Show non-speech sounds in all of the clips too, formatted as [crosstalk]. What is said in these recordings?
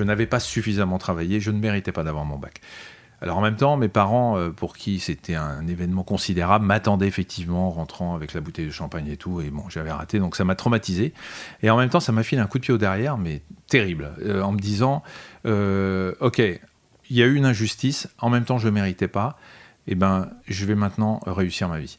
Je n'avais pas suffisamment travaillé, je ne méritais pas d'avoir mon bac. Alors en même temps, mes parents, euh, pour qui c'était un événement considérable, m'attendaient effectivement en rentrant avec la bouteille de champagne et tout. Et bon, j'avais raté, donc ça m'a traumatisé. Et en même temps, ça m'a filé un coup de pied au derrière, mais terrible, euh, en me disant, euh, ok, il y a eu une injustice, en même temps je ne méritais pas, et eh ben je vais maintenant réussir ma vie.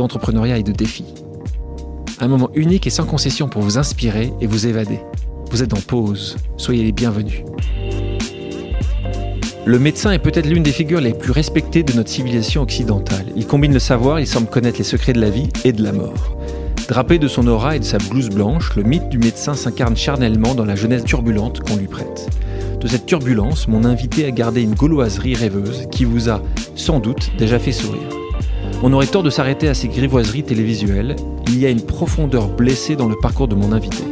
d'entrepreneuriat et de défis. Un moment unique et sans concession pour vous inspirer et vous évader. Vous êtes en pause, soyez les bienvenus. Le médecin est peut-être l'une des figures les plus respectées de notre civilisation occidentale. Il combine le savoir, il semble connaître les secrets de la vie et de la mort. Drapé de son aura et de sa blouse blanche, le mythe du médecin s'incarne charnellement dans la jeunesse turbulente qu'on lui prête. De cette turbulence, mon invité a gardé une gauloiserie rêveuse qui vous a, sans doute, déjà fait sourire. On aurait tort de s'arrêter à ces grivoiseries télévisuelles. Il y a une profondeur blessée dans le parcours de mon invité.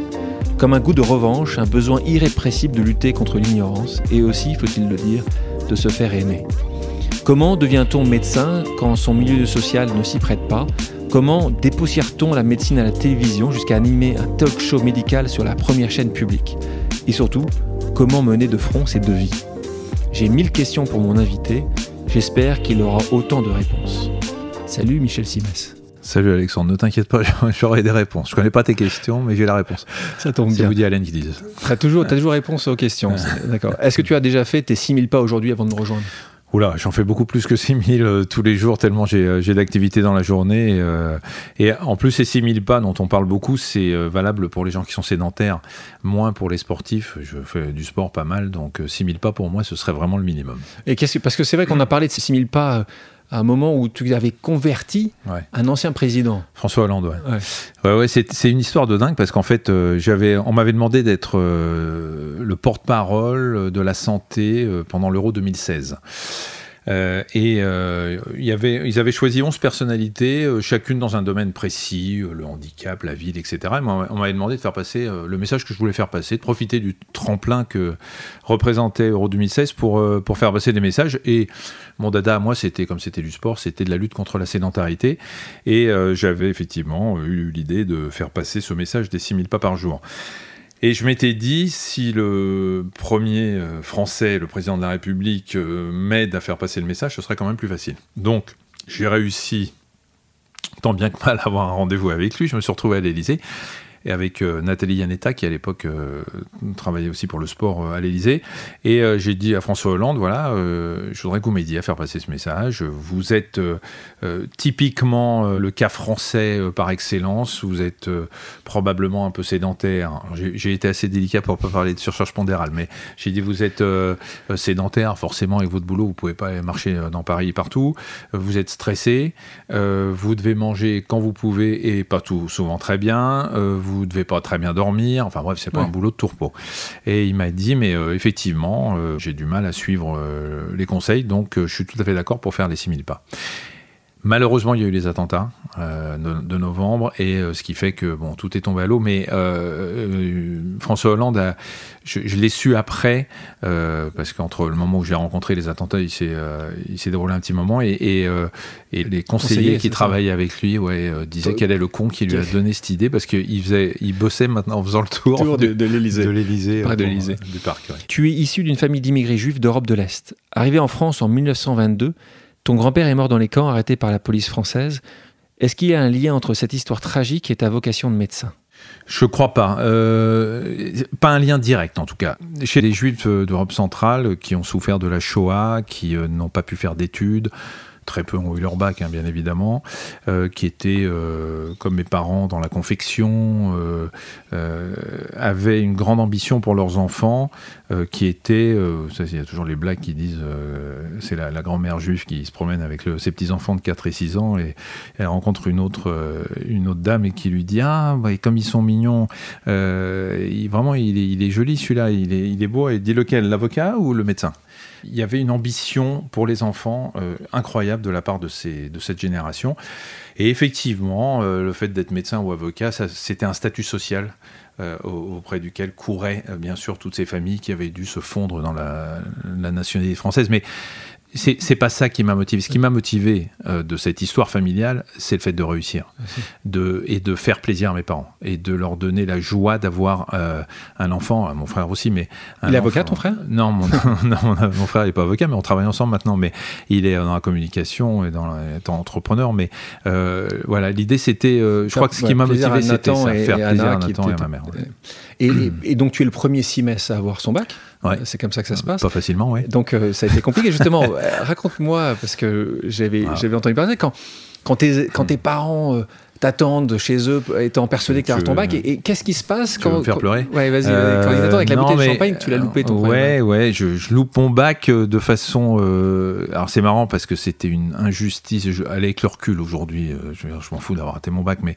Comme un goût de revanche, un besoin irrépressible de lutter contre l'ignorance et aussi, faut-il le dire, de se faire aimer. Comment devient-on médecin quand son milieu social ne s'y prête pas? Comment dépoussière-t-on la médecine à la télévision jusqu'à animer un talk show médical sur la première chaîne publique? Et surtout, comment mener de front ces deux vies J'ai mille questions pour mon invité, j'espère qu'il aura autant de réponses. Salut Michel Simès. Salut Alexandre, ne t'inquiète pas, [laughs] j'aurai des réponses. Je connais pas tes questions, mais j'ai la réponse. [laughs] Ça tombe bien. C'est Woody Allen qui dit ça. Tu as toujours, as toujours réponse aux questions. D'accord. Est-ce que tu as déjà fait tes 6000 pas aujourd'hui avant de me rejoindre? Oula, j'en fais beaucoup plus que 6000 euh, tous les jours, tellement j'ai euh, d'activités dans la journée. Euh, et en plus, ces 6000 pas dont on parle beaucoup, c'est valable pour les gens qui sont sédentaires, moins pour les sportifs. Je fais du sport pas mal, donc 6000 pas pour moi, ce serait vraiment le minimum. Et que, parce que c'est vrai qu'on a parlé de ces 6000 pas à un moment où tu avais converti un ancien président. François Hollande, ouais. ouais. c'est une histoire de dingue parce qu'en fait, euh, j'avais, on m'avait demandé d'être euh, le porte-parole de la santé euh, pendant l'Euro 2016. Euh, et euh, y avait, ils avaient choisi 11 personnalités, euh, chacune dans un domaine précis, le handicap, la ville, etc. Et on m'avait demandé de faire passer le message que je voulais faire passer, de profiter du tremplin que représentait Euro 2016 pour, pour faire passer des messages. Et mon dada à moi, c'était comme c'était du sport, c'était de la lutte contre la sédentarité. Et j'avais effectivement eu l'idée de faire passer ce message des 6000 pas par jour. Et je m'étais dit, si le premier euh, Français, le président de la République, euh, m'aide à faire passer le message, ce serait quand même plus facile. Donc, j'ai réussi, tant bien que mal, à avoir un rendez-vous avec lui. Je me suis retrouvé à l'Élysée et avec euh, Nathalie Yanetta, qui à l'époque euh, travaillait aussi pour le sport euh, à l'Elysée. Et j'ai dit à François Hollande, voilà, je voudrais que vous m'aidiez à faire passer ce message. Vous êtes typiquement le cas français par excellence. Vous êtes probablement un peu sédentaire. J'ai été assez délicat pour ne pas parler de surcharge pondérale, mais j'ai dit, vous êtes sédentaire, forcément, avec votre boulot, vous ne pouvez pas marcher dans Paris partout. Vous êtes stressé. vous devez manger quand vous pouvez et pas tout souvent très bien. Vous devez pas très bien dormir. Enfin bref, c'est pas un boulot de tourpeau. Et il m'a dit, mais euh, effectivement, euh, j'ai du mal à suivre euh, les conseils, donc je suis tout à fait d'accord pour faire les 6000 pas. Malheureusement, il y a eu les attentats de, novembre, et ce qui fait que bon, tout est tombé à l'eau. Mais François Hollande a, je, l'ai su après, euh, parce qu'entre le moment où j'ai rencontré les attentats, il s'est, euh, il s'est déroulé un petit moment, et, et, euh, les conseillers qui travaillaient avec lui ouais, disaient quel est le con qui lui a donné cette idée, parce qu'il faisait, il bossait maintenant en faisant le tour, de, de, l'Élysée. De l'Élysée, de l'Élysée. du parc. Tu es issu d'une famille d'immigrés juifs d'Europe de l'Est. Arrivé en France en 1922, ton grand-père est mort dans les camps, arrêté par la police française. Est-ce qu'il y a un lien entre cette histoire tragique et ta vocation de médecin? Je crois pas. Euh, pas un lien direct, en tout cas. Chez les Juifs d'Europe centrale qui ont souffert de la Shoah, qui euh, n'ont pas pu faire d'études, très peu ont eu leur bac, hein, bien évidemment, qui étaient, comme mes parents, dans la confection, avaient une grande ambition pour leurs enfants, qui était, ça, il y a toujours les blagues qui disent, c'est la, grand-mère juive qui se promène avec ses petits-enfants de 4 et 6 ans, et elle rencontre une autre, une autre dame et qui lui dit, ah, comme ils sont mignons, vraiment, il est, joli celui-là, il est, il est beau, et dit lequel, l'avocat ou le médecin? Il y avait une ambition pour les enfants euh, incroyable de la part de, cette génération. Et effectivement, euh, le fait d'être médecin ou avocat, c'était un statut social euh, auprès duquel couraient bien sûr toutes ces familles qui avaient dû se fondre dans la, la nationalité française. Mais c'est pas ça qui m'a motivé. Ce qui m'a motivé euh, de cette histoire familiale, c'est le fait de réussir de, et de faire plaisir à mes parents et de leur donner la joie d'avoir euh, un enfant, mon frère aussi. Mais il est avocat, ton frère? Non, mon, [laughs] non, mon frère n'est pas avocat, mais on travaille ensemble maintenant. Mais il est dans la communication et dans étant entrepreneur. Mais euh, voilà, l'idée c'était, je crois que ce qui m'a motivé, c'était faire plaisir à Nathan et à ma mère. Et, donc tu es le premier Simès à avoir son bac? Ouais. C'est comme ça que ça se passe Pas facilement, oui. Donc euh, ça a été compliqué justement. [laughs] Euh, raconte-moi, parce que j'avais ah. entendu parler, quand, quand, tes, quand tes parents... Euh, t'attendent chez eux étant persuadés que tu as ton bac et, qu'est-ce qui se passe quand veux faire pleurer ouais vas-y euh, quand ils attendent avec la bouteille de champagne tu l'as loupé ton ouais ouais je, je, loupe mon bac euh, de façon euh, alors c'est marrant parce que c'était une injustice je, avec le recul aujourd'hui euh, je, je m'en fous d'avoir raté mon bac mais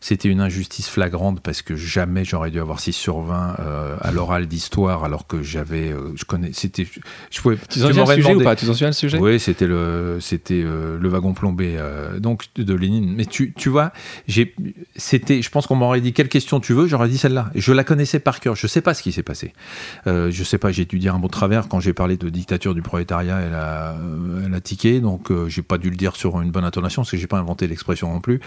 c'était une injustice flagrante parce que jamais j'aurais dû avoir 6 sur 20 à l'oral d'histoire alors que j'avais je connais c'était je pouvais tu t'en souviens le sujet ou pas? Tu t'en souviens le sujet? Oui c'était le c'était le wagon plombé donc de Lénine. Mais tu tu vois c'était, je pense qu'on m'aurait dit quelle question tu veux, j'aurais dit celle-là. Je la connaissais par cœur. Je sais pas ce qui s'est passé. Euh, je sais pas. J'ai dû dire un mot de travers quand j'ai parlé de dictature du prolétariat. Elle a, elle a tiqué, donc euh, j'ai pas dû le dire sur une bonne intonation parce que j'ai pas inventé l'expression non plus.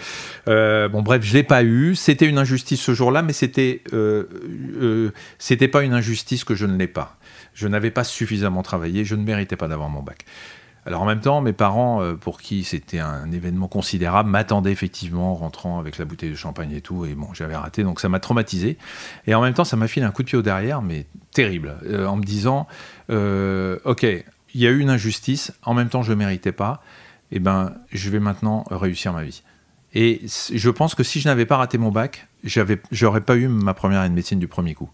Euh, bon, bref, je l'ai pas eu. C'était une injustice ce jour-là, mais c'était, euh, c'était pas une injustice que je ne l'ai pas. Je n'avais pas suffisamment travaillé. Je ne méritais pas d'avoir mon bac. Alors en même temps, mes parents, euh, pour qui c'était un événement considérable, m'attendaient effectivement en rentrant avec la bouteille de champagne et tout, et bon, j'avais raté, donc ça m'a traumatisé. Et en même temps, ça m'a filé un coup de pied au derrière, mais terrible, euh, en me disant, euh, ok, il y a eu une injustice, en même temps je ne méritais pas, et eh ben je vais maintenant réussir ma vie. Et je pense que si je n'avais pas raté mon bac, j'aurais pas eu ma première année de médecine du premier coup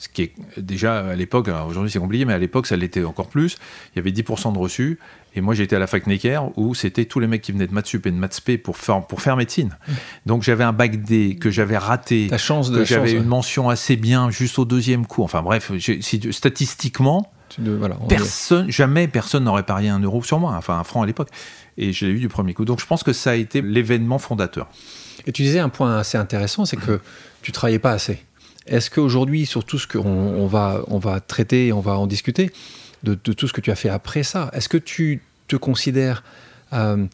ce qui est déjà à l'époque, aujourd'hui c'est compliqué, mais à l'époque ça l'était encore plus. Il y avait 10% de reçus. Et moi j'étais à la fac Necker où c'était tous les mecs qui venaient de Mathsup et de Mathsp pour faire, pour faire médecine. Donc j'avais un bac D que j'avais raté, La chance de que j'avais une mention assez bien juste au deuxième coup. Enfin bref, statistiquement, personne, jamais personne n'aurait parié un euro sur moi, enfin un franc à l'époque. Et je l'ai eu du premier coup. Donc je pense que ça a été l'événement fondateur. Et tu disais un point assez intéressant, c'est que tu travaillais pas assez. Est-ce qu'aujourd'hui, sur tout ce qu'on on va, on va traiter, on va en discuter, de, tout ce que tu as fait après ça, est-ce que tu te considères euh,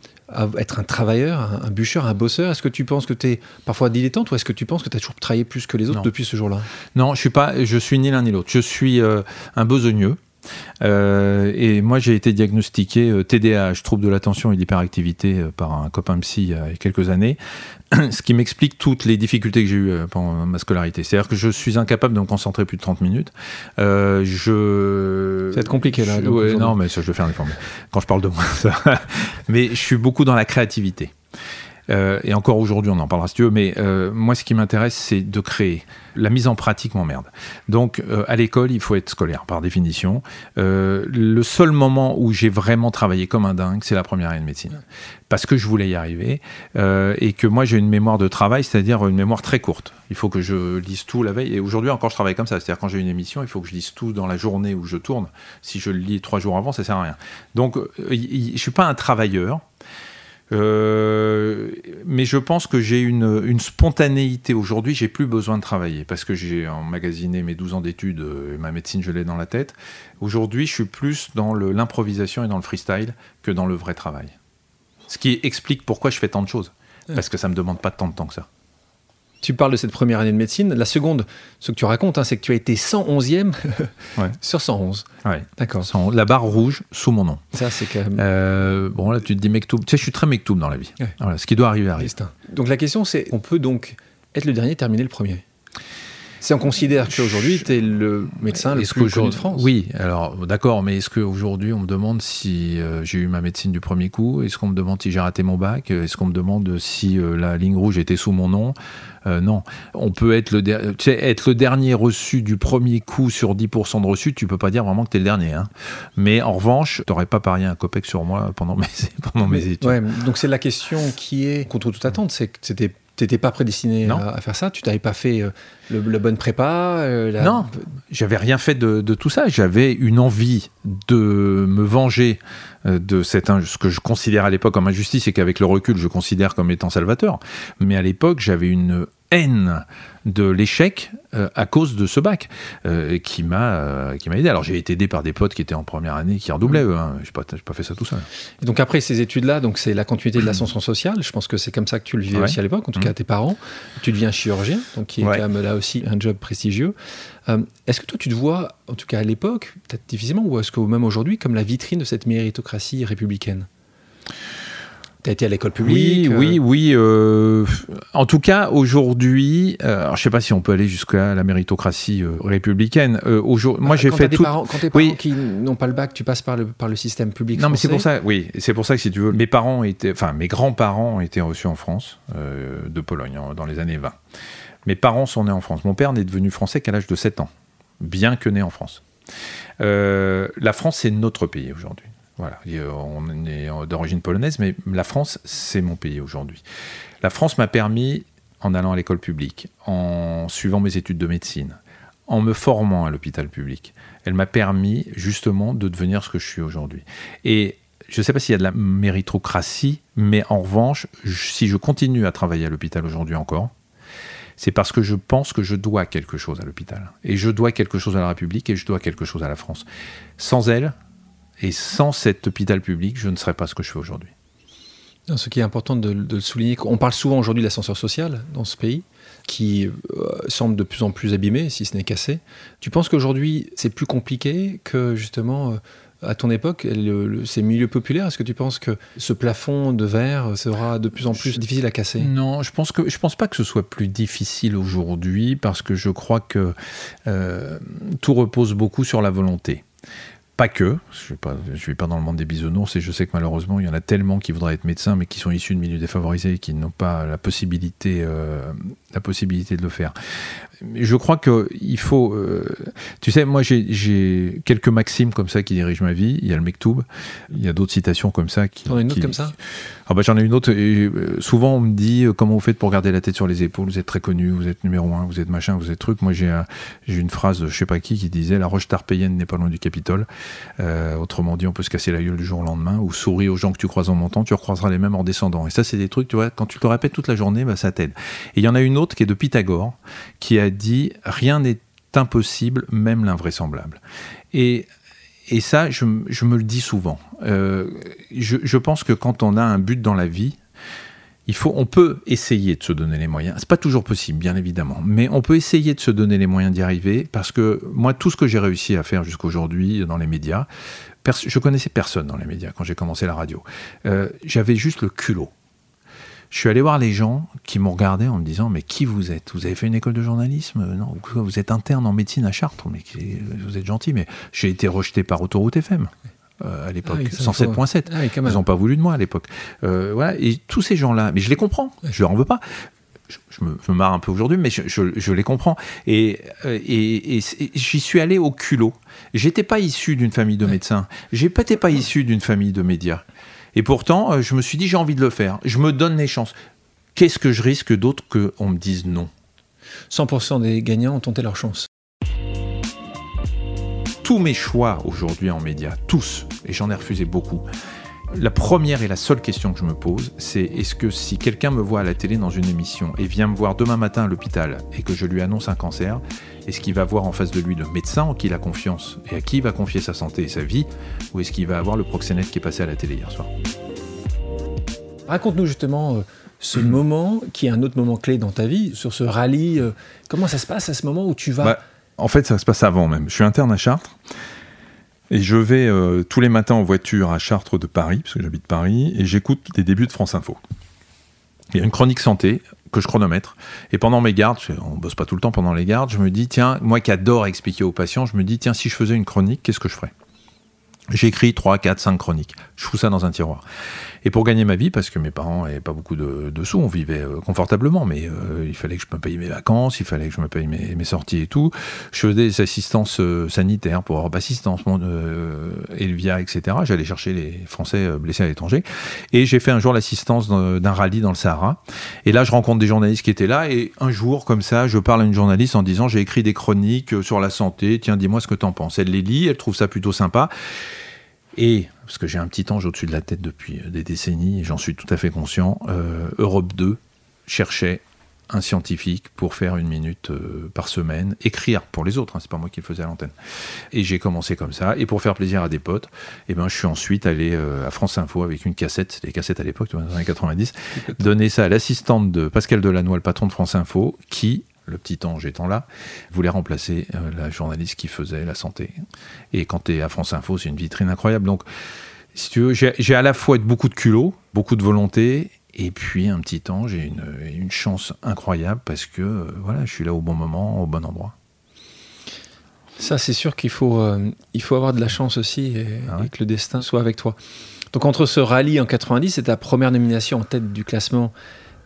être un travailleur, un, bûcheur, un bosseur? Est-ce que tu penses que tu es parfois dilettante ou est-ce que tu penses que tu as toujours travaillé plus que les autres depuis ce jour-là? Non, je suis pas, je suis ni l'un ni l'autre. Je suis euh, un besogneux. Euh, et moi, j'ai été diagnostiqué TDAH, trouble de l'attention et de l'hyperactivité, par un copain psy il y a quelques années, [clears throat] ce qui m'explique toutes les difficultés que j'ai eues pendant ma scolarité. C'est-à-dire que je suis incapable de me concentrer plus de 30 minutes. je... Ça va être compliqué là. non, mais ça, je vais faire un effort. Quand je parle de moi, ça... [laughs] mais je suis beaucoup dans la créativité. Euh, et encore aujourd'hui, on en parlera si tu veux, mais euh, moi, ce qui m'intéresse, c'est de créer. La mise en pratique m'emmerde. Donc, euh, à l'école, il faut être scolaire, par définition. le seul moment où j'ai vraiment travaillé comme un dingue, c'est la première année de médecine. Parce que je voulais y arriver. et que moi, j'ai une mémoire de travail, c'est-à-dire une mémoire très courte. Il faut que je lise tout la veille. Et aujourd'hui, encore, je travaille comme ça. C'est-à-dire, quand j'ai une émission, il faut que je lise tout dans la journée où je tourne. Si je le lis trois jours avant, ça sert à rien. Donc, je ne suis pas un travailleur. Euh, mais je pense que j'ai une, une, spontanéité aujourd'hui, j'ai plus besoin de travailler parce que j'ai emmagasiné mes 12 ans d'études euh, et ma médecine, je l'ai dans la tête. Aujourd'hui, je suis plus dans l'improvisation et dans le freestyle que dans le vrai travail. Ce qui explique pourquoi je fais tant de choses. Parce que ça me demande pas tant de temps que ça. Tu parles de cette première année de médecine. La seconde, ce que tu racontes, hein, c'est que tu as été 111e [laughs] sur 111. Ouais. D'accord. La barre rouge sous mon nom. Ça, c'est quand même. Euh, bon, là, tu te dis Mektoub. Tu sais, je suis très Mektoub dans la vie. Voilà, ce qui doit arriver arrive. Donc la question, c'est on peut donc être le dernier, terminer le premier? Si on considère qu'aujourd'hui, tu es le médecin le plus connu de France. Oui, alors d'accord, mais est-ce qu'aujourd'hui, on me demande si euh, j'ai eu ma médecine du premier coup? Est-ce qu'on me demande si j'ai raté mon bac? Est-ce qu'on me demande si euh, la ligne rouge était sous mon nom? Euh, non, on peut être le, être le dernier reçu du premier coup sur 10% de reçus, tu peux pas dire vraiment que tu es le dernier. Hein. Mais en revanche, tu n'aurais pas parié un copec sur moi pendant [laughs] mes, pendant mes études. Ouais, donc c'est la question qui est contre toute attente, c'est que c'était n'étais pas prédestiné à, faire ça? Tu n'avais pas fait euh, le, bonne prépa euh, Non, j'avais rien fait de, tout ça. J'avais une envie de me venger euh, de cette, ce que je considère à l'époque comme injustice et qu'avec le recul, je considère comme étant salvateur. Mais à l'époque, j'avais une haine de l'échec euh, à cause de ce bac euh, qui m'a euh, qui m'a aidé. Alors j'ai été aidé par des potes qui étaient en première année qui redoublaient. Eux, hein. J'ai pas pas fait ça tout seul. Et donc après ces études là, donc c'est la continuité de l'ascension [clears throat] sociale. Je pense que c'est comme ça que tu le vivais aussi à l'époque. En tout cas, à tes parents. Tu deviens chirurgien, donc qui est quand même là aussi un job prestigieux. est-ce que toi tu te vois, en tout cas à l'époque, peut-être difficilement, ou est-ce que même aujourd'hui, comme la vitrine de cette méritocratie républicaine? Tu été à l'école publique Oui, oui, oui. Euh, en tout cas, aujourd'hui, euh, alors je sais pas si on peut aller jusqu'à la méritocratie euh, républicaine. aujourd'hui, moi, j'ai fait tout. quand tes parents qui n'ont pas le bac, tu passes par le par le système public. Non, mais c'est pour ça. Oui, c'est pour ça que si tu veux, mes parents étaient, enfin, mes grands-parents étaient reçus en France de Pologne dans les années 20. Mes parents sont nés en France. Mon père n'est devenu français qu'à l'âge de 7 ans, bien que né en France. la France, c'est notre pays aujourd'hui. Voilà, on est d'origine polonaise, mais la France, c'est mon pays aujourd'hui. La France m'a permis, en allant à l'école publique, en suivant mes études de médecine, en me formant à l'hôpital public, elle m'a permis justement de devenir ce que je suis aujourd'hui. Et je ne sais pas s'il y a de la méritocratie, mais en revanche, si je continue à travailler à l'hôpital aujourd'hui encore, c'est parce que je pense que je dois quelque chose à l'hôpital. Et je dois quelque chose à la République et je dois quelque chose à la France. Sans elle, et sans cet hôpital public, je ne serais pas ce que je fais aujourd'hui. Ce qui est important de, le souligner, on parle souvent aujourd'hui de l'ascenseur social dans ce pays, qui euh, semble de plus en plus abîmé, si ce n'est cassé. Tu penses qu'aujourd'hui, c'est plus compliqué que justement euh, à ton époque, ces milieux populaires, est-ce que tu penses que ce plafond de verre sera de plus en plus difficile à casser? Non, je pense que je pense pas que ce soit plus difficile aujourd'hui parce que je crois que euh, tout repose beaucoup sur la volonté. Pas que, je ne suis pas dans le monde des bisounours et je sais que malheureusement il y en a tellement qui voudraient être médecins mais qui sont issus de milieux défavorisés et qui n'ont pas la possibilité, euh, la possibilité de le faire. Je crois qu'il faut. Euh, tu sais, moi j'ai quelques maximes comme ça qui dirigent ma vie. Il y a le Mektoub, il y a d'autres citations comme ça. Qui, T'en as une autre comme ça? Ah bah, J'en ai une autre. Et, euh, souvent on me dit comment vous faites pour garder la tête sur les épaules? Vous êtes très connu, vous êtes numéro un, vous êtes machin, vous êtes truc. Moi j'ai une phrase, je sais pas qui, qui disait La roche tarpéienne n'est pas loin du Capitole. Euh, autrement dit, on peut se casser la gueule du jour au lendemain, ou sourire aux gens que tu croises en montant, tu recroiseras les mêmes en descendant. Et ça, c'est des trucs, tu vois, quand tu te le répètes toute la journée, bah, ça t'aide. Et il y en a une autre qui est de Pythagore, qui a dit Rien n'est impossible, même l'invraisemblable. Et et ça, je, me le dis souvent. Euh, je, je, pense que quand on a un but dans la vie, on peut essayer de se donner les moyens. C'est pas toujours possible, bien évidemment, mais on peut essayer de se donner les moyens d'y arriver parce que moi, tout ce que j'ai réussi à faire jusqu'aujourd'hui dans les médias, je connaissais personne dans les médias quand j'ai commencé la radio. Euh, j'avais juste le culot. Je suis allé voir les gens qui m'ont regardé en me disant Mais qui vous êtes? Vous avez fait une école de journalisme? Non, vous êtes interne en médecine à Chartres, mais vous êtes gentil, mais j'ai été rejeté par Autoroute FM. Euh, à l'époque, 107.7. Ah, ah ils n'ont pas voulu de moi à l'époque. Euh, voilà, et tous ces gens-là, mais je les comprends, je leur en veux pas. Je, me, marre un peu aujourd'hui, mais je, les comprends. Et, euh, et, j'y suis allé au culot. J'étais pas issu d'une famille de médecins. J'étais pas issu d'une famille de médias. Et pourtant, je me suis dit, j'ai envie de le faire. Je me donne les chances. Qu'est-ce que je risque d'autre qu'on me dise non? 100% des gagnants ont tenté leur chance tous mes choix aujourd'hui en médias, tous, et j'en ai refusé beaucoup, la première et la seule question que je me pose, c'est est-ce que si quelqu'un me voit à la télé dans une émission et vient me voir demain matin à l'hôpital et que je lui annonce un cancer, est-ce qu'il va voir en face de lui le médecin en qui il a confiance et à qui il va confier sa santé et sa vie, ou est-ce qu'il va avoir le proxénète qui est passé à la télé hier soir? Raconte-nous justement euh, ce moment qui est un autre moment clé dans ta vie, sur ce rallye. Euh, comment ça se passe à ce moment où tu vas... Bah, en fait, ça se passe avant même. Je suis interne à Chartres. Et je vais euh, tous les matins en voiture à Chartres de Paris, parce que j'habite Paris, et j'écoute les débuts de France Info. Il y a une chronique santé que je chronomètre. Et pendant mes gardes, on bosse pas tout le temps pendant les gardes, je me dis, tiens, moi qui adore expliquer aux patients, je me dis, tiens, si je faisais une chronique, qu'est-ce que je ferais? J'écris 3, 4, 5 chroniques. Je fous ça dans un tiroir. Et pour gagner ma vie, parce que mes parents n'avaient pas beaucoup de, sous, on vivait euh, confortablement, mais euh, il fallait que je me paye mes vacances, il fallait que je me paye mes, sorties et tout. Je faisais des assistances euh, sanitaires pour Europe Assistance, Elvia, etc. J'allais chercher les Français blessés à l'étranger. Et j'ai fait un jour l'assistance d'un rallye dans le Sahara. Et là, je rencontre des journalistes qui étaient là. Et un jour, comme ça, je parle à une journaliste en disant J'ai écrit des chroniques sur la santé. Tiens, dis-moi ce que tu en penses. Elle les lit, elle trouve ça plutôt sympa. Et, parce que j'ai un petit ange au-dessus de la tête depuis euh, des décennies, et j'en suis tout à fait conscient, euh, Europe 2 cherchait un scientifique pour faire une minute euh, par semaine, écrire pour les autres, hein, c'est pas moi qui le faisais à l'antenne. Et j'ai commencé comme ça, et pour faire plaisir à des potes, et eh ben, je suis ensuite allé à France Info avec une cassette, c'était les cassettes à l'époque, dans les années 90, donner ça à l'assistante de Pascal Delannoy, le patron de France Info, qui le petit ange étant là, voulait remplacer euh, la journaliste qui faisait la santé. Et quand tu es à France Info, c'est une vitrine incroyable. Donc, si tu veux, j'ai à la fois beaucoup de culot, beaucoup de volonté, et puis un petit ange et une, une chance incroyable parce que euh, voilà, je suis là au bon moment, au bon endroit. Ça, c'est sûr qu'il faut, euh, il faut avoir de la chance aussi et, ah et, que le destin soit avec toi. Donc, entre ce rallye en 90 et ta première nomination en tête du classement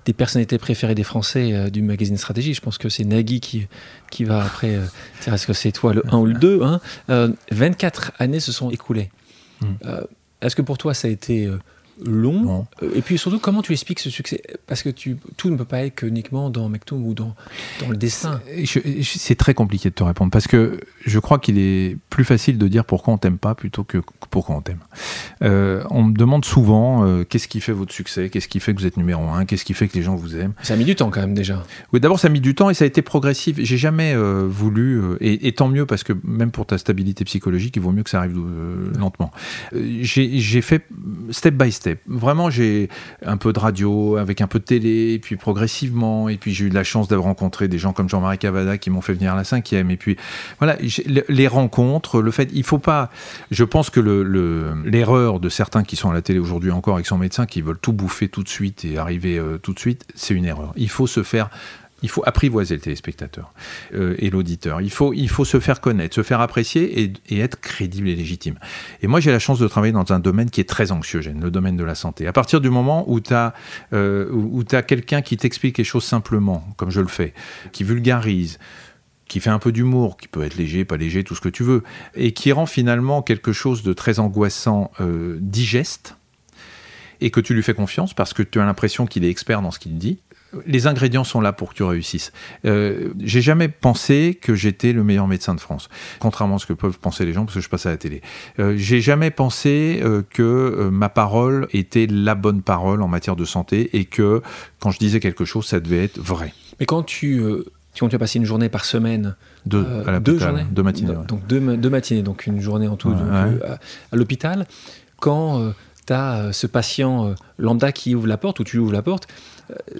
des personnalités préférées des Français euh, du magazine Stratégie. Je pense que c'est Nagui qui, qui va après. Euh, est-ce que c'est toi le 1 ou le 2 hein 24 euh, années se sont écoulées. Hmm. Est-ce que pour toi ça a été long. Euh, et puis surtout, comment tu expliques ce succès? Parce que tu, tout ne peut pas être uniquement dans Mektoum ou dans, dans le dessin. C'est très compliqué de te répondre parce que je crois qu'il est plus facile de dire pourquoi on t'aime pas plutôt que pourquoi on t'aime. Euh, on me demande souvent euh, qu'est-ce qui fait votre succès, qu'est-ce qui fait que vous êtes numéro un, qu'est-ce qui fait que les gens vous aiment? Ça a mis du temps quand même déjà. Oui, d'abord ça a mis du temps et ça a été progressif. J'ai jamais voulu, et, tant mieux parce que même pour ta stabilité psychologique, il vaut mieux que ça arrive lentement. J'ai fait step by step vraiment, j'ai un peu de radio, avec un peu de télé, et puis progressivement, et puis j'ai eu la chance d'avoir rencontré des gens comme Jean-Marie Cavada qui m'ont fait venir à la cinquième, et puis voilà, les rencontres, le fait, il faut pas, je pense que l'erreur le, de certains qui sont à la télé aujourd'hui encore avec son médecin, qui veulent tout bouffer tout de suite et arriver euh, tout de suite, c'est une erreur. Il faut se faire il faut apprivoiser le téléspectateur euh, et l'auditeur. Il faut, il faut se faire connaître, se faire apprécier et, être crédible et légitime. Et moi, j'ai la chance de travailler dans un domaine qui est très anxiogène, le domaine de la santé. À partir du moment où tu as, euh, as quelqu'un qui t'explique les choses simplement, comme je le fais, qui vulgarise, qui fait un peu d'humour, qui peut être léger, pas léger, tout ce que tu veux, et qui rend finalement quelque chose de très angoissant euh, digeste, et que tu lui fais confiance parce que tu as l'impression qu'il est expert dans ce qu'il dit, les ingrédients sont là pour que tu réussisses. Euh, j'ai jamais pensé que j'étais le meilleur médecin de France, contrairement à ce que peuvent penser les gens parce que je passe à la télé. Euh, j'ai jamais pensé euh, que ma parole était la bonne parole en matière de santé et que quand je disais quelque chose, ça devait être vrai. Mais quand tu quand tu as passé une journée par semaine, deux, deux journées, deux matinées, donc deux, matinées, donc une journée en tout à, l'hôpital, quand tu as ce patient lambda qui ouvre la porte ou tu ouvres la porte,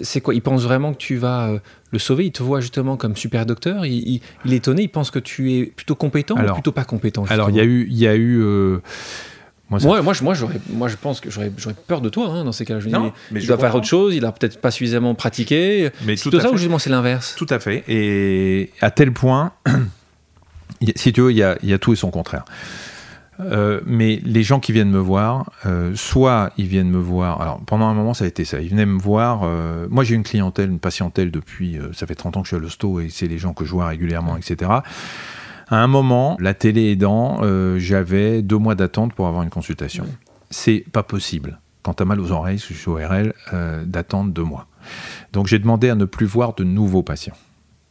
c'est quoi Il pense vraiment que tu vas euh, le sauver? Il te voit justement comme super docteur? Il, est étonné, il pense que tu es plutôt compétent ou plutôt pas compétent Alors, il y a eu. Il y a eu euh, Moi, moi, moi, moi, moi, je pense que j'aurais peur de toi hein, dans ces cas-là. Je non, mais il doit faire autre chose, il a peut-être pas suffisamment pratiqué. Mais tout, ça ou justement c'est l'inverse? Tout à fait. Et à tel point, [clears throat] si tu veux, il y a, il y a tout et son contraire. Euh, mais les gens qui viennent me voir, euh, soit ils viennent me voir. Alors pendant un moment, ça a été ça. Ils venaient me voir. Euh, moi, j'ai une clientèle, une patientèle depuis. ça fait 30 ans que je suis à l'hosto et c'est les gens que je vois régulièrement, etc. À un moment, la télé aidant, j'avais deux mois d'attente pour avoir une consultation. C'est pas possible. Quand tu as mal aux oreilles, je suis ORL, d'attendre deux mois. Donc j'ai demandé à ne plus voir de nouveaux patients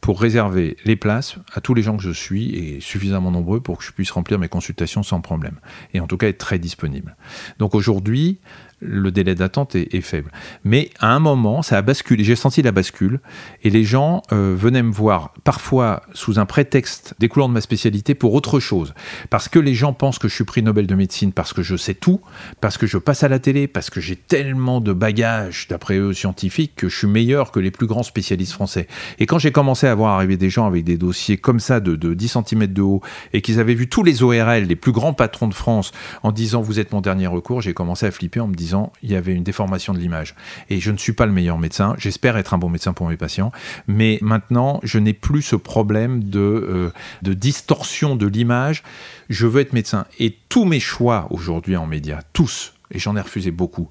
pour réserver les places à tous les gens que je suis et suffisamment nombreux pour que je puisse remplir mes consultations sans problème. Et en tout cas être très disponible. Donc aujourd'hui, le délai d'attente est, faible. Mais à un moment, ça a basculé. J'ai senti la bascule et les gens euh, venaient me voir parfois sous un prétexte découlant de ma spécialité pour autre chose. Parce que les gens pensent que je suis prix Nobel de médecine parce que je sais tout, parce que je passe à la télé, parce que j'ai tellement de bagages, d'après eux, scientifiques, que je suis meilleur que les plus grands spécialistes français. Et quand j'ai commencé à voir arriver des gens avec des dossiers comme ça de, de 10 cm de haut et qu'ils avaient vu tous les ORL, les plus grands patrons de France, en disant vous êtes mon dernier recours, j'ai commencé à flipper en me disant il y avait une déformation de l'image. Et je ne suis pas le meilleur médecin. J'espère être un bon médecin pour mes patients. Mais maintenant, je n'ai plus ce problème de, euh, de distorsion de l'image. Je veux être médecin. Et tous mes choix aujourd'hui en médias, tous, et j'en ai refusé beaucoup,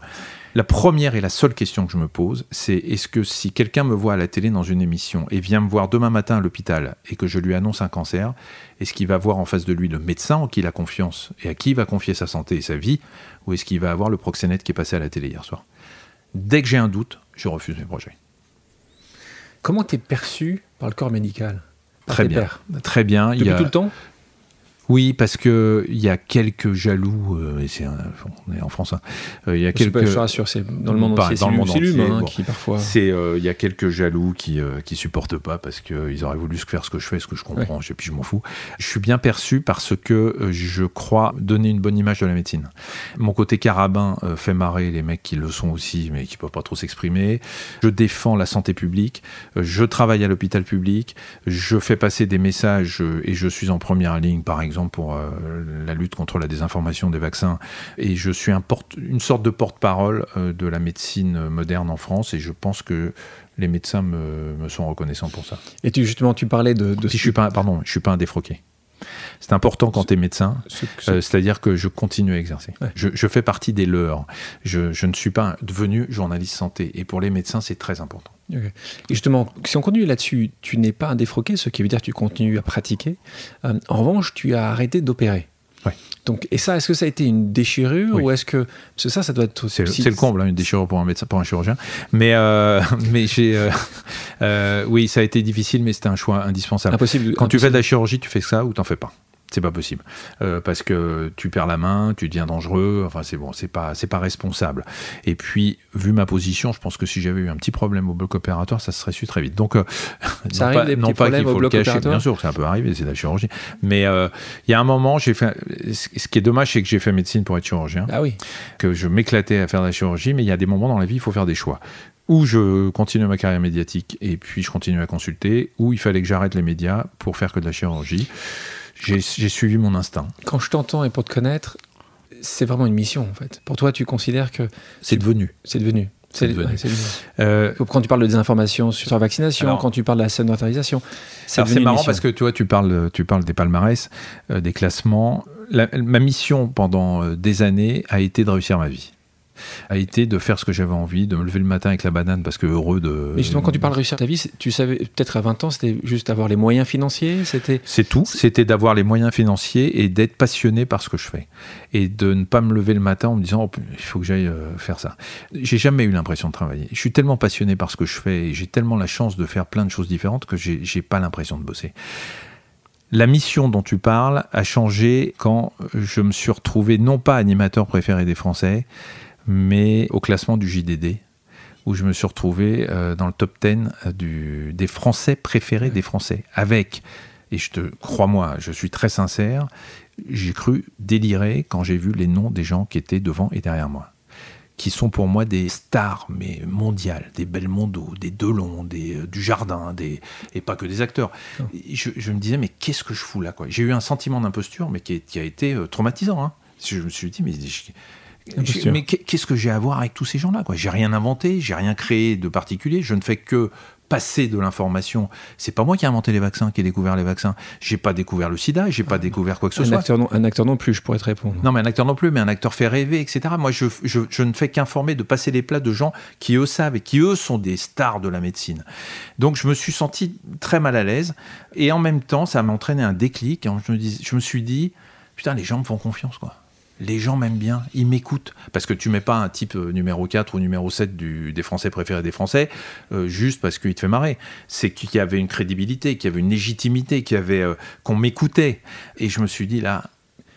la première et la seule question que je me pose, c'est est-ce que si quelqu'un me voit à la télé dans une émission et vient me voir demain matin à l'hôpital et que je lui annonce un cancer, est-ce qu'il va voir en face de lui le médecin en qui il a confiance et à qui il va confier sa santé et sa vie, ou est-ce qu'il va avoir le proxénète qui est passé à la télé hier soir? Dès que j'ai un doute, je refuse mes projets. Comment tu es perçu par le corps médical? Très bien. Très bien. Depuis tout le temps? Oui, parce que il y a quelques jaloux. Euh, c'est on est en France. Hein, euh, il y a quelques. Je rassure, c'est dans le monde entier. Dans le monde entier, hein, qui parfois. C'est euh, il y a quelques jaloux qui qui supportent pas parce qu'ils auraient voulu faire ce que je fais, ce que je comprends. Et puis je m'en fous. Je suis bien perçu parce que je crois donner une bonne image de la médecine. Mon côté carabin fait marrer les mecs qui le sont aussi, mais qui peuvent pas trop s'exprimer. Je défends la santé publique. Je travaille à l'hôpital public. Je fais passer des messages et je suis en première ligne, par exemple pour euh, la lutte contre la désinformation des vaccins. Et je suis un porte, une sorte de porte-parole euh, de la médecine moderne en France. Et je pense que les médecins me, me sont reconnaissants pour ça. Et tu, justement, tu parlais de... de je suis pas, pardon, je suis pas un défroqué. C'est important quand tu es médecin, euh, c'est-à-dire que je continue à exercer. Je, je, fais partie des leurs. Je, je, ne suis pas devenu journaliste santé. Et pour les médecins, c'est très important. Et justement, si on continue là-dessus, tu n'es pas un défroqué, ce qui veut dire que tu continues à pratiquer. Euh, en revanche, tu as arrêté d'opérer. Donc, et ça, est-ce que ça a été une déchirure ou est-ce que parce que ça, ça doit être c'est, le comble, hein, une déchirure pour un médecin, pour un chirurgien. Mais euh, [laughs] mais j'ai euh, oui, ça a été difficile, mais c'était un choix indispensable. Impossible. Quand tu fais de la chirurgie, tu fais ça ou t'en fais pas. C'est pas possible euh, parce que tu perds la main, tu deviens dangereux. Enfin, c'est bon, c'est pas c'est pas responsable. Et puis, vu ma position, je pense que si j'avais eu un petit problème au bloc opératoire, ça se serait su très vite. Donc, euh, ça arrive pas, des non pas qu'il faut le cacher. Bien sûr, ça peut arriver, c'est de la chirurgie. Mais euh, il y a un moment, j'ai fait. Ce qui est dommage, c'est que j'ai fait médecine pour être chirurgien. Ah oui. Que je m'éclatais à faire de la chirurgie, mais il y a des moments dans la vie, il faut faire des choix ou je continue ma carrière médiatique et puis je continue à consulter, ou il fallait que j'arrête les médias pour faire que de la chirurgie. J'ai suivi mon instinct. Quand je t'entends et pour te connaître, c'est vraiment une mission en fait. Pour toi, tu considères que. C'est devenu. C'est devenu. C'est devenu. Euh, quand tu parles de désinformation sur la vaccination, quand tu parles de la sédentarisation, c'est marrant parce que tu vois, tu parles, tu parles des palmarès, euh, des classements. ma mission pendant euh, des années a été de réussir ma vie a été de faire ce que j'avais envie, de me lever le matin avec la banane parce que heureux de. Mais justement, quand tu parles de réussir ta vie, tu savais peut-être à 20 ans, c'était juste avoir les moyens financiers C'était. C'est tout. C'était d'avoir les moyens financiers et d'être passionné par ce que je fais. Et de ne pas me lever le matin en me disant, oh, il faut que j'aille euh, faire ça. J'ai jamais eu l'impression de travailler. Je suis tellement passionné par ce que je fais et j'ai tellement la chance de faire plein de choses différentes que j'ai pas l'impression de bosser. La mission dont tu parles a changé quand je me suis retrouvé non pas animateur préféré des Français, mais au classement du JDD, où je me suis retrouvé euh, dans le top 10 euh, du, des Français préférés des Français, avec, et je te crois-moi, je suis très sincère, j'ai cru délirer quand j'ai vu les noms des gens qui étaient devant et derrière moi qui sont pour moi des stars mais mondiales, des Belmondo, des Delon, des euh, du Jardin, des et pas que des acteurs. Je, me disais mais qu'est-ce que je fous là quoi? J'ai eu un sentiment d'imposture mais qui, a été traumatisant. Hein. Je me suis dit mais mais qu'est-ce que j'ai à voir avec tous ces gens-là J'ai rien inventé, j'ai rien créé de particulier. Je ne fais que passer de l'information. C'est pas moi qui ai inventé les vaccins, qui ai découvert les vaccins. J'ai pas découvert le SIDA, j'ai pas ah, découvert quoi que ce soit. Acteur non, un acteur non plus, je pourrais te répondre. Non, mais un acteur non plus, mais un acteur fait rêver, etc. Moi, je, je ne fais qu'informer, de passer les plats de gens qui eux savent et qui eux sont des stars de la médecine. Donc, je me suis senti très mal à l'aise et en même temps, ça m'a entraîné un déclic. Je me, dis, je me suis dit, putain, les gens me font confiance, quoi les gens m'aiment bien, ils m'écoutent. Parce que tu mets pas un type euh, numéro 4 ou numéro 7 des Français préférés des Français euh, juste parce qu'il te fait marrer. C'est qu'il y avait une crédibilité, qu'il y avait une légitimité, qu'il y avait euh, qu'on m'écoutait. Et je me suis dit là,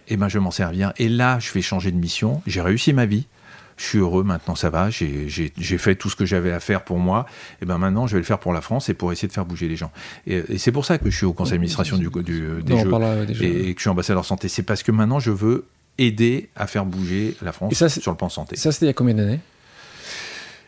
eh ben je vais m'en servir. Et là, je vais changer de mission. J'ai réussi ma vie. Je suis heureux, maintenant ça va, j'ai fait tout ce que j'avais à faire pour moi, et ben maintenant je vais le faire pour la France et pour essayer de faire bouger les gens. Et, c'est pour ça que je suis au conseil d'administration du, des Jeux et, et que je suis ambassadeur santé. C'est parce que maintenant je veux aider à faire bouger la France sur le plan santé. Ça, c'était il y a combien d'années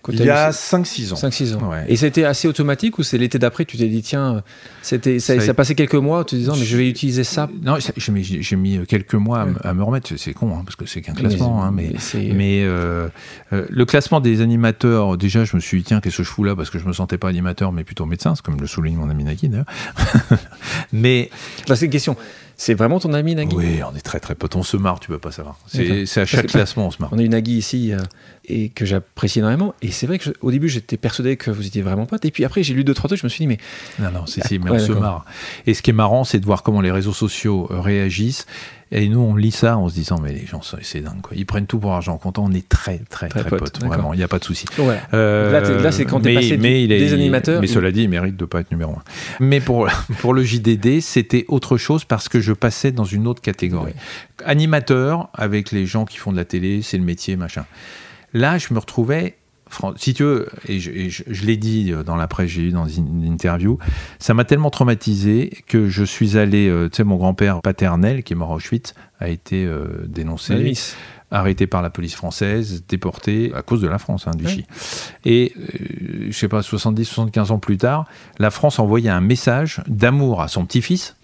Il y a 5-6 ans. 5-6 ans. Et c'était assez automatique ou c'est l'été d'après, tu t'es dit, tiens, c'était, ça, a... passé quelques mois en te disant, mais je vais utiliser ça Non, j'ai mis, j'ai mis quelques mois à, me remettre. C'est con, hein, parce que c'est qu'un classement. Mais, hein, mais, euh, euh, le classement des animateurs, déjà, je me suis dit, tiens, qu'est-ce que je fous là Parce que je me sentais pas animateur, mais plutôt médecin, comme le souligne mon ami Nagui d'ailleurs. [laughs] mais. Bah, c'est une question. C'est vraiment ton ami Nagui? Oui, on est très très potes. On se marre, tu peux pas savoir. C'est à chaque classement, on se marre. On a eu Nagui ici euh, et que j'apprécie énormément. Et c'est vrai qu'au début, j'étais persuadé que vous étiez vraiment potes. Et puis après, j'ai lu deux, trois trucs, je me suis dit, mais. Non, non, c'est si, mais on se marre. Et ce qui est marrant, c'est de voir comment les réseaux sociaux euh, réagissent. Et nous, on lit ça en se disant, mais les gens, c'est dingue, quoi. Ils prennent tout pour argent comptant. On est très, très, très, potes. Vraiment, il n'y a pas de souci. Euh, là, c'est quand tu es passé mais des animateurs. Mais cela dit, il mérite de ne pas être numéro un. Mais pour, [laughs] pour le JDD, c'était autre chose parce que je passais dans une autre catégorie. Animateur, avec les gens qui font de la télé, c'est le métier, machin. Là, je me retrouvais si tu veux, et je, l'ai dit dans la presse, j'ai eu dans une interview, ça m'a tellement traumatisé que je suis allé, euh, tu sais, mon grand-père paternel, qui est mort à Auschwitz, a été euh, dénoncé, arrêté par la police française, déporté à cause de la France, hein, du Chi. Et, euh, je sais pas, 70, 75 ans plus tard, la France envoyait un message d'amour à son petit-fils,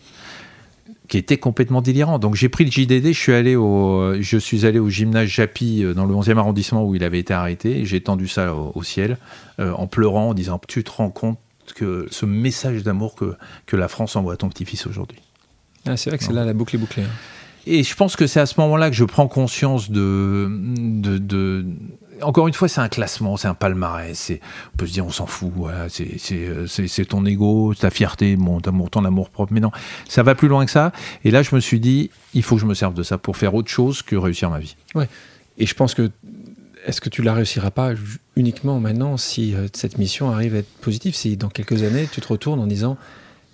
qui était complètement délirant. Donc j'ai pris le JDD, je suis allé au, je suis allé au gymnase Japy euh, dans le 11e arrondissement où il avait été arrêté. J'ai tendu ça au, ciel euh, en pleurant, en disant Tu te rends compte que ce message d'amour que, que la France envoie à ton petit-fils aujourd'hui ah, C'est vrai que c'est là la boucle est bouclée. Hein. Et je pense que c'est à ce moment-là que je prends conscience de, de, encore une fois, c'est un classement, c'est un palmarès. On peut se dire, on s'en fout, c'est ton ego, ta fierté, mon ton amour propre. Mais non, ça va plus loin que ça. Et là, je me suis dit, il faut que je me serve de ça pour faire autre chose que réussir ma vie. Ouais. Et je pense que, est-ce que tu la réussiras pas uniquement maintenant si euh, cette mission arrive à être positive? Si dans quelques années, tu te retournes en disant,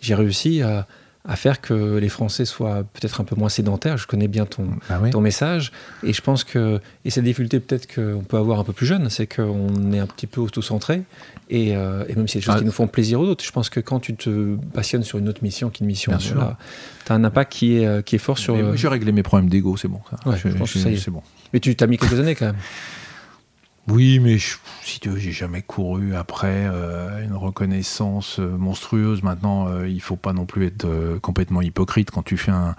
j'ai réussi à à faire que les Français soient peut-être un peu moins sédentaires. Je connais bien ton, ah ton message. Et je pense que, et cette difficulté peut-être qu'on peut avoir un peu plus jeune, c'est qu'on est un petit peu auto-centré. Et, euh, et, même si c'est des choses ah. qui nous font plaisir aux autres, je pense que quand tu te passionnes sur une autre mission qu'une mission, tu as un impact qui est, euh, qui est fort sur. Euh, j'ai réglé mes problèmes d'ego, c'est bon. Ça. je, pense que ça y est. bon. Mais tu t'as mis quelques années quand même. [laughs] Oui, mais si tu veux, j'ai jamais couru après euh, une reconnaissance euh, monstrueuse. Maintenant, euh, il faut pas non plus être complètement hypocrite quand tu fais un,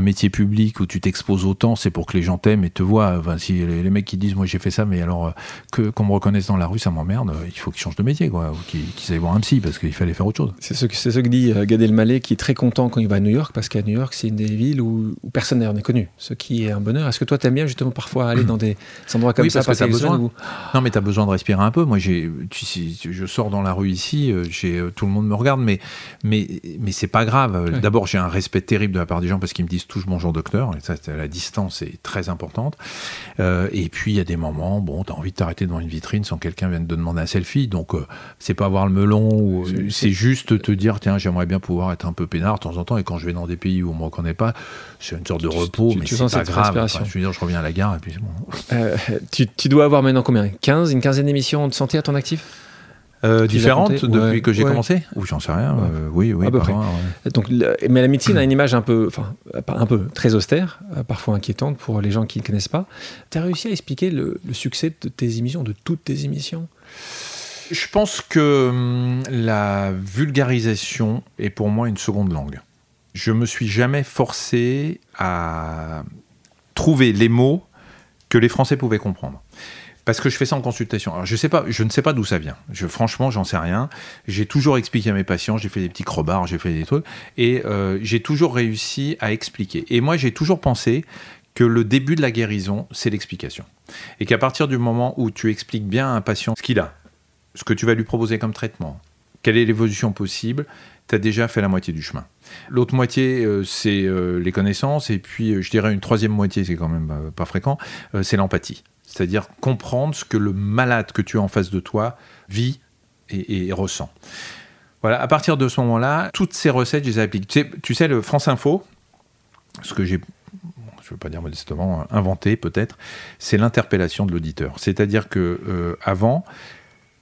métier public où tu t'exposes autant. C'est pour que les gens t'aiment et te voient. Enfin, si les, mecs qui disent moi j'ai fait ça, mais alors que qu'on me reconnaisse dans la rue, ça m'emmerde. Il faut qu'ils changent de métier, quoi, ou qu'ils aillent voir un psy parce qu'il fallait faire autre chose. C'est ce que ce que dit Gad Elmaleh qui est très content quand il va à New York parce qu'à New York c'est une des villes où, personne n'est connu. Ce qui est un bonheur. Est-ce que toi t'aimes bien justement parfois aller dans des endroits comme ça, parce que besoin. Non, mais tu as besoin de respirer un peu. Moi, j'ai, je sors dans la rue ici, euh, j'ai, euh, tout le monde me regarde, mais, mais, mais c'est pas grave. D'abord, j'ai un respect terrible de la part des gens parce qu'ils me disent toujours bonjour docteur. Et ça, la distance est très importante. Euh, et puis, il y a des moments, bon, tu as envie de t'arrêter devant une vitrine sans quelqu'un vienne te demander un selfie. Donc, c'est pas avoir le melon, c'est juste te dire, tiens, j'aimerais bien pouvoir être un peu peinard de temps en temps. Et quand je vais dans des pays où on me reconnaît pas, c'est une sorte de repos, mais c'est pas grave. je veux dire, je reviens à la gare et puis bon. tu, tu dois avoir maintenant combien? 15, une quinzaine d'émissions de santé à ton actif? Euh, différentes depuis que j'ai commencé? Ou j'en sais rien. Euh, oui, oui. Donc, mais la médecine a une image un peu, enfin, un peu très austère, euh, parfois inquiétante pour les gens qui ne connaissent pas. Tu as réussi à expliquer le, succès de tes émissions, de toutes tes émissions? Je pense que hum, la vulgarisation est pour moi une seconde langue. Je me suis jamais forcé à trouver les mots que les Français pouvaient comprendre parce que je fais ça en consultation. Alors je ne sais pas d'où ça vient. Je, franchement, j'en sais rien. J'ai toujours expliqué à mes patients, j'ai fait des petits crobards, j'ai fait des trucs, et euh, j'ai toujours réussi à expliquer. Et moi, j'ai toujours pensé que le début de la guérison, c'est l'explication. Et qu'à partir du moment où tu expliques bien à un patient ce qu'il a, ce que tu vas lui proposer comme traitement, quelle est l'évolution possible, tu as déjà fait la moitié du chemin. L'autre moitié, euh, c'est euh, les connaissances, et puis je dirais une troisième moitié, c'est quand même pas fréquent, c'est l'empathie c'est-à-dire comprendre ce que le malade que tu as en face de toi vit et, ressent. Voilà, à partir de ce moment-là, toutes ces recettes, je les applique. Tu sais, tu sais le France Info, ce que j'ai je ne veux pas dire modestement, inventé peut-être, c'est l'interpellation de l'auditeur. C'est-à-dire que euh, avant,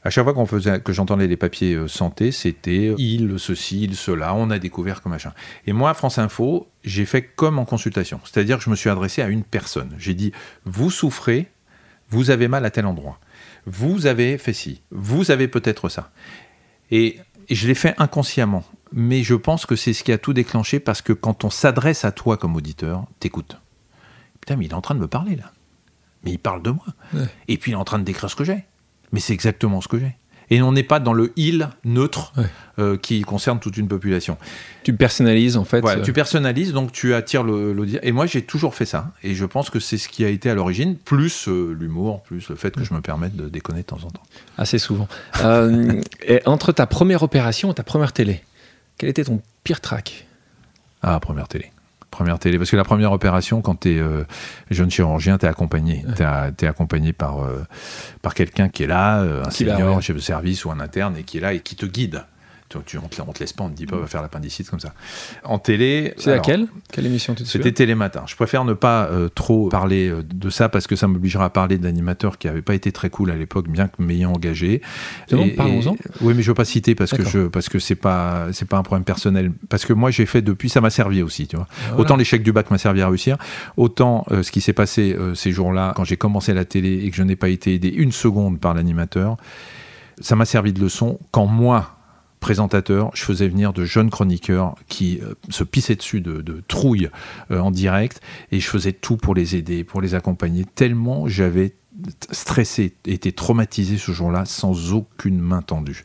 à chaque fois qu'on faisait, que j'entendais les papiers euh, santé, c'était il, ceci, il, cela, on a découvert comme machin. Et moi, France Info, j'ai fait comme en consultation. C'est-à-dire que je me suis adressé à une personne. J'ai dit, vous souffrez, vous avez mal à tel endroit, vous avez fait ci, vous avez peut-être ça. Et, et je l'ai fait inconsciemment, mais je pense que c'est ce qui a tout déclenché parce que quand on s'adresse à toi comme auditeur, t'écoutes. Putain, mais il est en train de me parler là. Mais il parle de moi. Ouais. Et puis il est en train de décrire ce que j'ai. Mais c'est exactement ce que j'ai. Et on n'est pas dans le il neutre Ouais. euh, qui concerne toute une population. Tu personnalises en fait. Euh, tu personnalises, donc tu attires l'auditeur. Et moi, j'ai toujours fait ça. Et je pense que c'est ce qui a été à l'origine, plus euh, l'humour, plus le fait que je me permette de déconner de temps en temps. Assez souvent. Et entre ta première opération et ta première télé, quel était ton pire track Ah, première télé. Première télé. Parce que la première opération, quand tu es jeune chirurgien, tu es accompagné. Tu es, accompagné par, euh, par quelqu'un qui est là, euh, un Qui senior, ouais. chef de service ou un interne, et qui est là et qui te guide. Tu, tu- on, te, on te laisse pas, on te dit pas, va faire l'appendicite comme ça. En télé. C'est laquelle? Quelle émission C'était Télématin. Je préfère ne pas euh, trop parler euh, de ça parce que ça m'obligera à parler de l'animateur qui n'avait pas été très cool à l'époque, bien que m'ayant engagé. Parlons-en. Oui, mais je veux pas citer parce que je parce que c'est pas c'est pas un problème personnel. Parce que moi j'ai fait depuis, ça m'a servi aussi, tu vois. Voilà. Autant l'échec du bac m'a servi à réussir, autant euh, ce qui s'est passé euh, ces jours-là quand j'ai commencé la télé et que je n'ai pas été aidé une seconde par l'animateur, ça m'a servi de leçon quand moi présentateur, je faisais venir de jeunes chroniqueurs qui euh, se pissaient dessus de, de trouille euh, en direct et je faisais tout pour les aider, pour les accompagner, tellement j'avais stressé, été traumatisé ce jour-là sans aucune main tendue.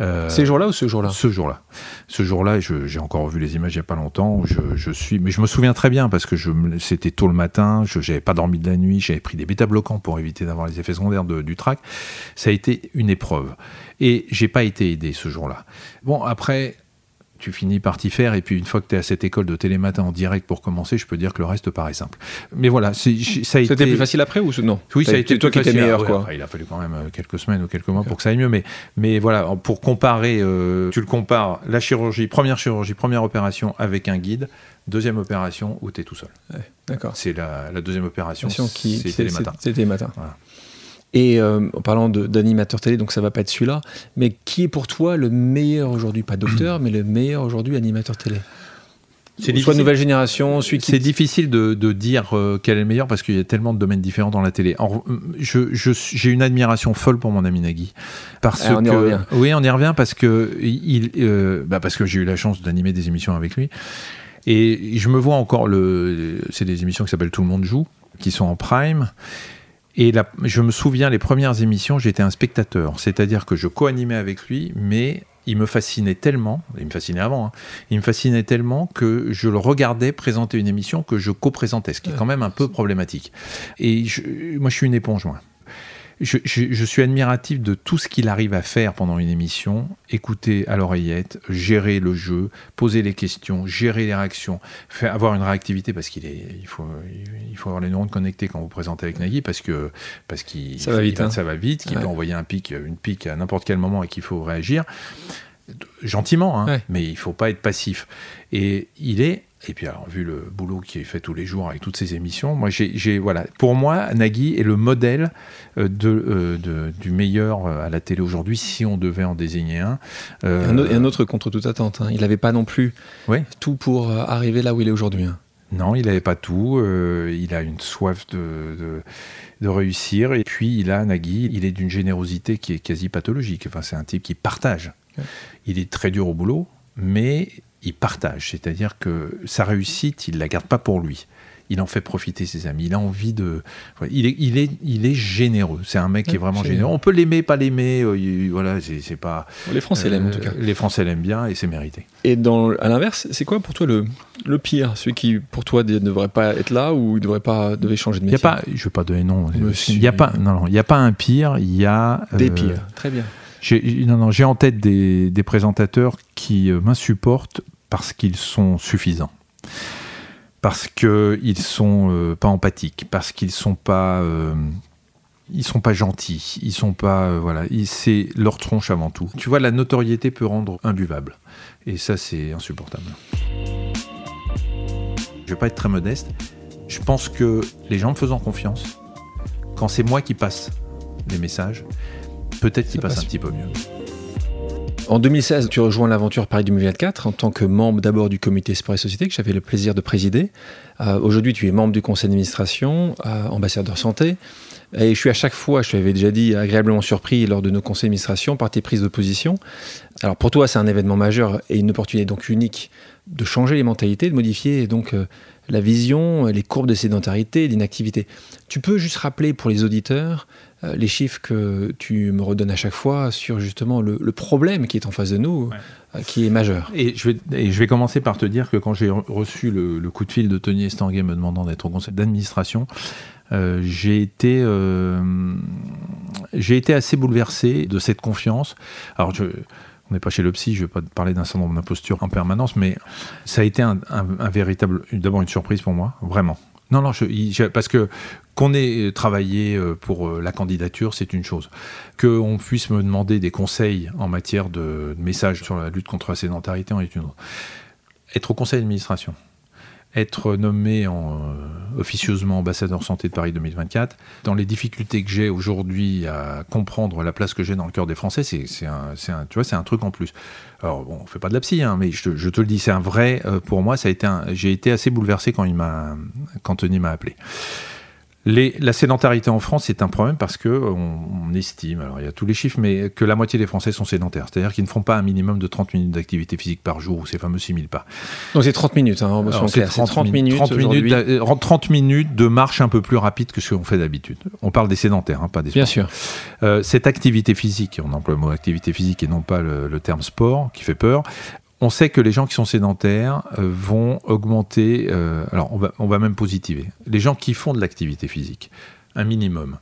Euh, Ces jours-là ou ce jour-là? ce jour-là. Ce jour-là, je- j'ai encore vu les images il n'y a pas longtemps. Je, je suis, mais je me souviens très bien parce que c'était tôt le matin. Je n'avais pas dormi de la nuit. J'avais pris des bêta-bloquants pour éviter d'avoir les effets secondaires de- du trac. Ça a été une épreuve. Et j'ai pas été aidé ce jour-là. Bon, après. Tu finis par t'y faire, et puis une fois que tu es à cette école de télématin en direct pour commencer, je peux dire que le reste paraît simple. Mais voilà, c'est- ça a été. C'était plus facile après ou non? Oui, ça a été C'est toi qui étais meilleur quoi. après, il a fallu quand même euh, quelques semaines ou quelques mois pour que ça aille mieux. Mais, mais voilà, pour comparer, euh, tu le compares la chirurgie, première chirurgie, première opération avec un guide, deuxième opération où tu es tout seul. D'accord. C'est la, la deuxième opération, Attention, qui- c'est c'est- Télématin. c'est- C'était matin. Voilà. Et euh, en parlant d'animateur télé, donc ça va pas être celui-là, mais qui est pour toi le meilleur aujourd'hui, pas docteur, [clears throat] mais le meilleur aujourd'hui animateur télé? C'est Soit nouvelle génération, celui qui C'est difficile de, de dire euh, quel est le meilleur parce qu'il y a tellement de domaines différents dans la télé. En- je- J'ai une admiration folle pour mon ami Nagui. Parce Ah, on y que, revient. Oui, on y revient parce que, il, euh, bah parce que j'ai eu la chance d'animer des émissions avec lui. Et je me vois encore, le, c'est des émissions qui s'appellent Tout le monde joue, qui sont en prime. Et la- je me souviens, les premières émissions, j'étais un spectateur. C'est-à-dire que je co-animais avec lui, mais il me fascinait tellement, il me fascinait avant, hein, il me fascinait tellement que je le regardais présenter une émission que je co-présentais, ce qui est quand même un peu problématique. Et je- moi, je suis une éponge, moi. Je, je- je suis admiratif de tout ce qu'il arrive à faire pendant une émission, écouter à l'oreillette, gérer le jeu, poser les questions, gérer les réactions, faire, avoir une réactivité parce qu'il est, il faut, il faut avoir les neurones connectés quand vous présentez avec Nagui parce que parce qu'il Ça va vite, hein. ça va vite, qu'il Ouais. peut envoyer un pic, une pique à n'importe quel moment et qu'il faut réagir gentiment, hein, Ouais. mais il faut pas être passif. Et il est, et puis alors vu le boulot qu'il fait tous les jours avec toutes ces émissions, moi j'ai, voilà, pour moi Nagui est le modèle euh, de, euh, de- du meilleur euh, à la télé aujourd'hui, si on devait en désigner un. Et Euh, un, autre, et un autre contre toute attente. hein. Il n'avait pas non plus Ouais. tout pour arriver là où il est aujourd'hui. hein. Non, il n'avait pas tout. euh, il a une soif de, de, de réussir. Et puis, il a Nagui, il est d'une générosité qui est quasi pathologique. Enfin, c'est un type qui partage. Ouais. Il est très dur au boulot, mais il partage. C'est-à-dire que sa réussite, il ne la garde pas pour lui. Il en fait profiter ses amis. Il a envie de. Il est, il est, il est généreux. C'est un mec qui est vraiment généreux. généreux. On peut l'aimer, pas l'aimer. euh, il- voilà, c'est c'est pas. Les Français l'aiment en euh, tout cas. Les Français l'aiment bien et c'est mérité. Et dans, à l'inverse, c'est quoi pour toi le, le pire? Celui qui, pour toi, ne devrait pas être là ou il devrait, pas, devait changer de Il y a métier? pas, je vais pas donner nom. Il y a pas, non, non, il y a pas un pire. Il y a Des euh, pires. Très bien. J'ai, non, non, j'ai en tête des, des présentateurs qui euh, m'insupportent parce qu'ils sont suffisants, parce qu'ils sont euh, pas empathiques, parce qu'ils sont pas, euh, ils sont pas gentils, ils sont pas, euh, voilà, c'est leur tronche avant tout. Tu vois, la notoriété peut rendre imbuvable, et ça c'est insupportable. Je vais pas être très modeste. Je pense que les gens me faisant confiance, quand c'est moi qui passe les messages, peut-être qu'ils passent passe un petit peu mieux. En 2016, tu rejoins l'aventure Paris 2024 en tant que membre d'abord du comité Sport et Société que j'avais le plaisir de présider. Euh, aujourd'hui, tu es membre du conseil d'administration, euh, ambassadeur santé. Et je suis à chaque fois, je t'avais déjà dit, agréablement surpris lors de nos conseils d'administration par tes prises de position. Alors pour toi, c'est un événement majeur et une opportunité donc unique de changer les mentalités, de modifier donc euh, la vision, les courbes de sédentarité, d'inactivité. Tu peux juste rappeler pour les auditeurs les chiffres que tu me redonnes à chaque fois sur justement le, problème qui est en face de nous, euh, qui est majeur. Et je, vais, je vais commencer par te dire que quand j'ai reçu le, coup de fil de Tony Estanguet me demandant d'être au conseil d'administration, euh, j'ai été, j'ai été assez bouleversé de cette confiance. Alors, je, on n'est pas chez le psy, je ne vais pas parler d'un syndrome d'imposture en permanence, mais ça a été un, véritable, d'abord une surprise pour moi, vraiment. Non, non, parce que qu'on ait travaillé euh, pour euh, la candidature, c'est une chose. Qu'on puisse me demander des conseils en matière de, messages sur la lutte contre la sédentarité en est une autre. Être au conseil d'administration, être nommé euh, officieusement ambassadeur santé de Paris 2024, dans les difficultés que j'ai aujourd'hui à comprendre la place que j'ai dans le cœur des Français, c'est un, un, truc en plus. Alors, bon, on fait pas de la psy, hein, mais je, je, te le dis, c'est un vrai, pour moi, ça a été j'ai été assez bouleversé quand il m'a, quand Tony m'a appelé la sédentarité en France, c'est un problème parce que on, estime, alors il y a tous les chiffres, mais que la moitié des Français sont sédentaires. C'est-à-dire qu'ils ne font pas un minimum de 30 minutes d'activité physique par jour, ou ces fameux 6000 pas. Donc c'est 30 minutes, hein, 30, minutes, 30 minutes, 30 minutes de marche un peu plus rapide que ce qu'on fait d'habitude. On parle des sédentaires, hein, pas des sports. Bien sûr. Euh, cette activité physique, on emploie le mot activité physique et non pas le terme sport, qui fait peur, on sait que les gens qui sont sédentaires euh, vont augmenter, euh, alors on va, on va même positiver, les gens qui font de l'activité physique, un minimum,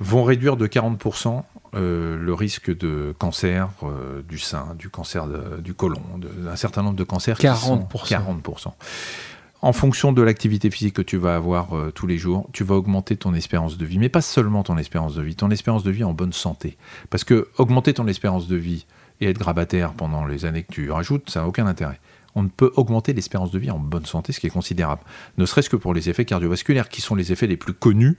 vont réduire de 40% euh, le risque de cancer du sein, du cancer du côlon, d'un certain nombre de cancers. 40%. 40%. En fonction de l'activité physique que tu vas avoir tous les jours, tu vas augmenter ton espérance de vie. Mais pas seulement ton espérance de vie, ton espérance de vie en bonne santé. Parce que augmenter ton espérance de vie et être grabataire pendant les années que tu rajoutes, ça n'a aucun intérêt. On ne peut augmenter l'espérance de vie en bonne santé, ce qui est considérable. Ne serait-ce que pour les effets cardiovasculaires, qui sont les effets les plus connus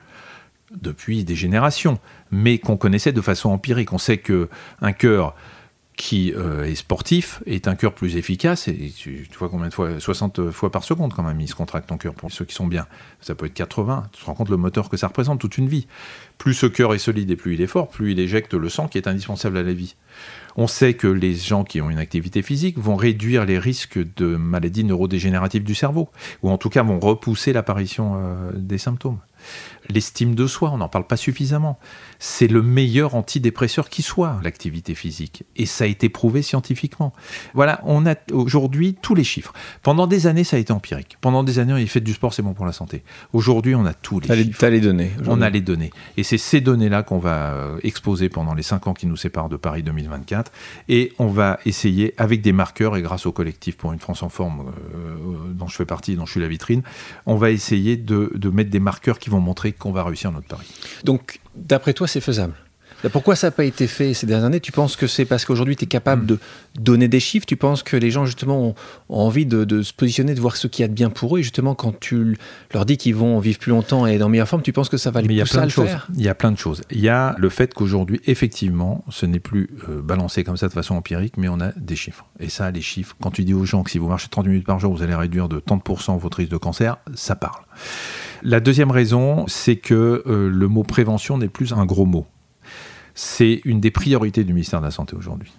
depuis des générations, mais qu'on connaissait de façon empirique. On sait que un cœur qui euh, est sportif est un cœur plus efficace. Et tu, vois combien de fois 60 fois par seconde quand même, il se contracte ton cœur pour ceux qui sont bien. Ça peut être 80. Tu te rends compte le moteur que ça représente toute une vie. Plus ce cœur est solide et plus il est fort, plus il éjecte le sang qui est indispensable à la vie. On sait que les gens qui ont une activité physique vont réduire les risques de maladies neurodégénératives du cerveau, ou en tout cas vont repousser l'apparition euh, des symptômes. L'estime de soi, on n'en parle pas suffisamment. C'est le meilleur antidépresseur qui soit, l'activité physique. Et ça a été prouvé scientifiquement. Voilà, on a aujourd'hui tous les chiffres. Pendant des années, ça a été empirique. Pendant des années, il fait du sport, c'est bon pour la santé. Aujourd'hui, on a tous les chiffres. les données. On a les données. Et c'est ces données-là qu'on va euh, exposer pendant les cinq ans qui nous séparent de Paris 2024. Et on va essayer, avec des marqueurs et grâce au collectif pour une France en forme, euh, dont je fais partie, dont je suis la vitrine, on va essayer de, de mettre des marqueurs qui vont montrer qu'on va réussir notre pari. Donc, d'après toi, c'est faisable? Pourquoi ça n'a pas été fait ces dernières années? Tu penses que c'est parce qu'aujourd'hui tu es capable hmm. de donner des chiffres? Tu penses que les gens justement ont, envie de, se positionner, de voir ce qu'il y a de bien pour eux? Et justement, quand tu leur dis qu'ils vont vivre plus longtemps et dans meilleure forme, tu penses que ça va les pousser à le faire? Il y a plein de choses. Il y a le fait qu'aujourd'hui, effectivement, ce n'est plus euh, balancé comme ça de façon empirique, mais on a des chiffres. Et ça, les chiffres, quand tu dis aux gens que si vous marchez 30 minutes par jour, vous allez réduire de 30% votre risque de cancer, ça parle. La deuxième raison, c'est que euh, le mot prévention n'est plus un gros mot. C'est une des priorités du ministère de la Santé aujourd'hui.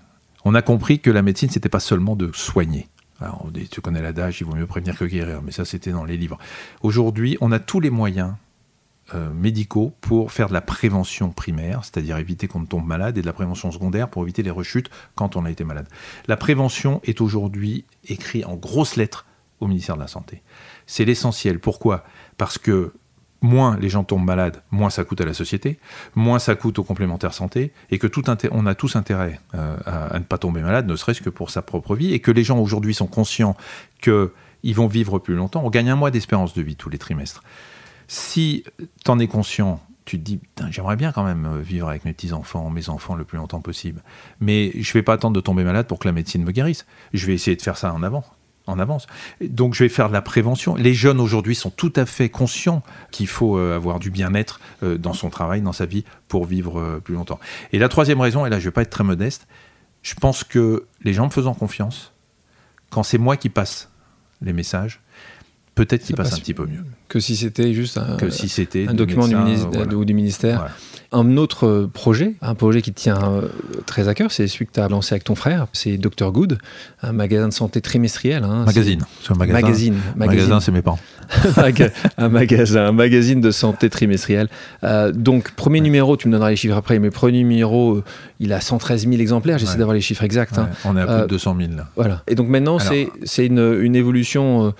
On a compris que la médecine, c'était pas seulement de soigner. Alors, tu connais l'adage, il vaut mieux prévenir que guérir, mais ça, c'était dans les livres. Aujourd'hui, on a tous les moyens euh, médicaux pour faire de la prévention primaire, c'est-à-dire éviter qu'on ne tombe malade, et de la prévention secondaire pour éviter les rechutes quand on a été malade. La prévention est aujourd'hui écrite en grosses lettres au ministère de la Santé. C'est l'essentiel. Pourquoi? Parce que moins les gens tombent malades, moins ça coûte à la société, moins ça coûte aux complémentaires santé, et que tout on a tous intérêt euh, à, ne pas tomber malade, ne serait-ce que pour sa propre vie, et que les gens aujourd'hui sont conscients qu'ils vont vivre plus longtemps. On gagne un mois d'espérance de vie tous les trimestres. Si tu en es conscient, tu te dis, j'aimerais bien quand même euh, vivre avec mes petits-enfants, mes enfants le plus longtemps possible. Mais je ne vais pas attendre de tomber malade pour que la médecine me guérisse. Je vais essayer de faire ça en avant en avance. Donc je vais faire de la prévention. Les jeunes aujourd'hui sont tout à fait conscients qu'il faut euh, avoir du bien-être euh, dans son travail, dans sa vie, pour vivre euh, plus longtemps. Et la troisième raison, et là je ne vais pas être très modeste, Je pense que les gens me faisant confiance, quand c'est moi qui passe les messages, peut-être qu'il passe, un petit peu mieux. Que si c'était juste un, que si c'était un document du, ministère, ou du ministère. Un autre projet, un projet qui te tient euh, très à cœur, c'est celui que tu as lancé avec ton frère, c'est Dr Good, un magasin de santé trimestriel. Hein, magazine. Un magasin. Magazine. Magazine, c'est mes parents. [laughs] un magasin, un magazine de santé trimestriel. Euh, donc, premier numéro, tu me donneras les chiffres après, mais premier numéro, euh, il a 113 000 exemplaires, j'essaie d'avoir les chiffres exacts. Hein. On est à plus de 200 000 là. Voilà. Et donc maintenant, c'est une, une évolution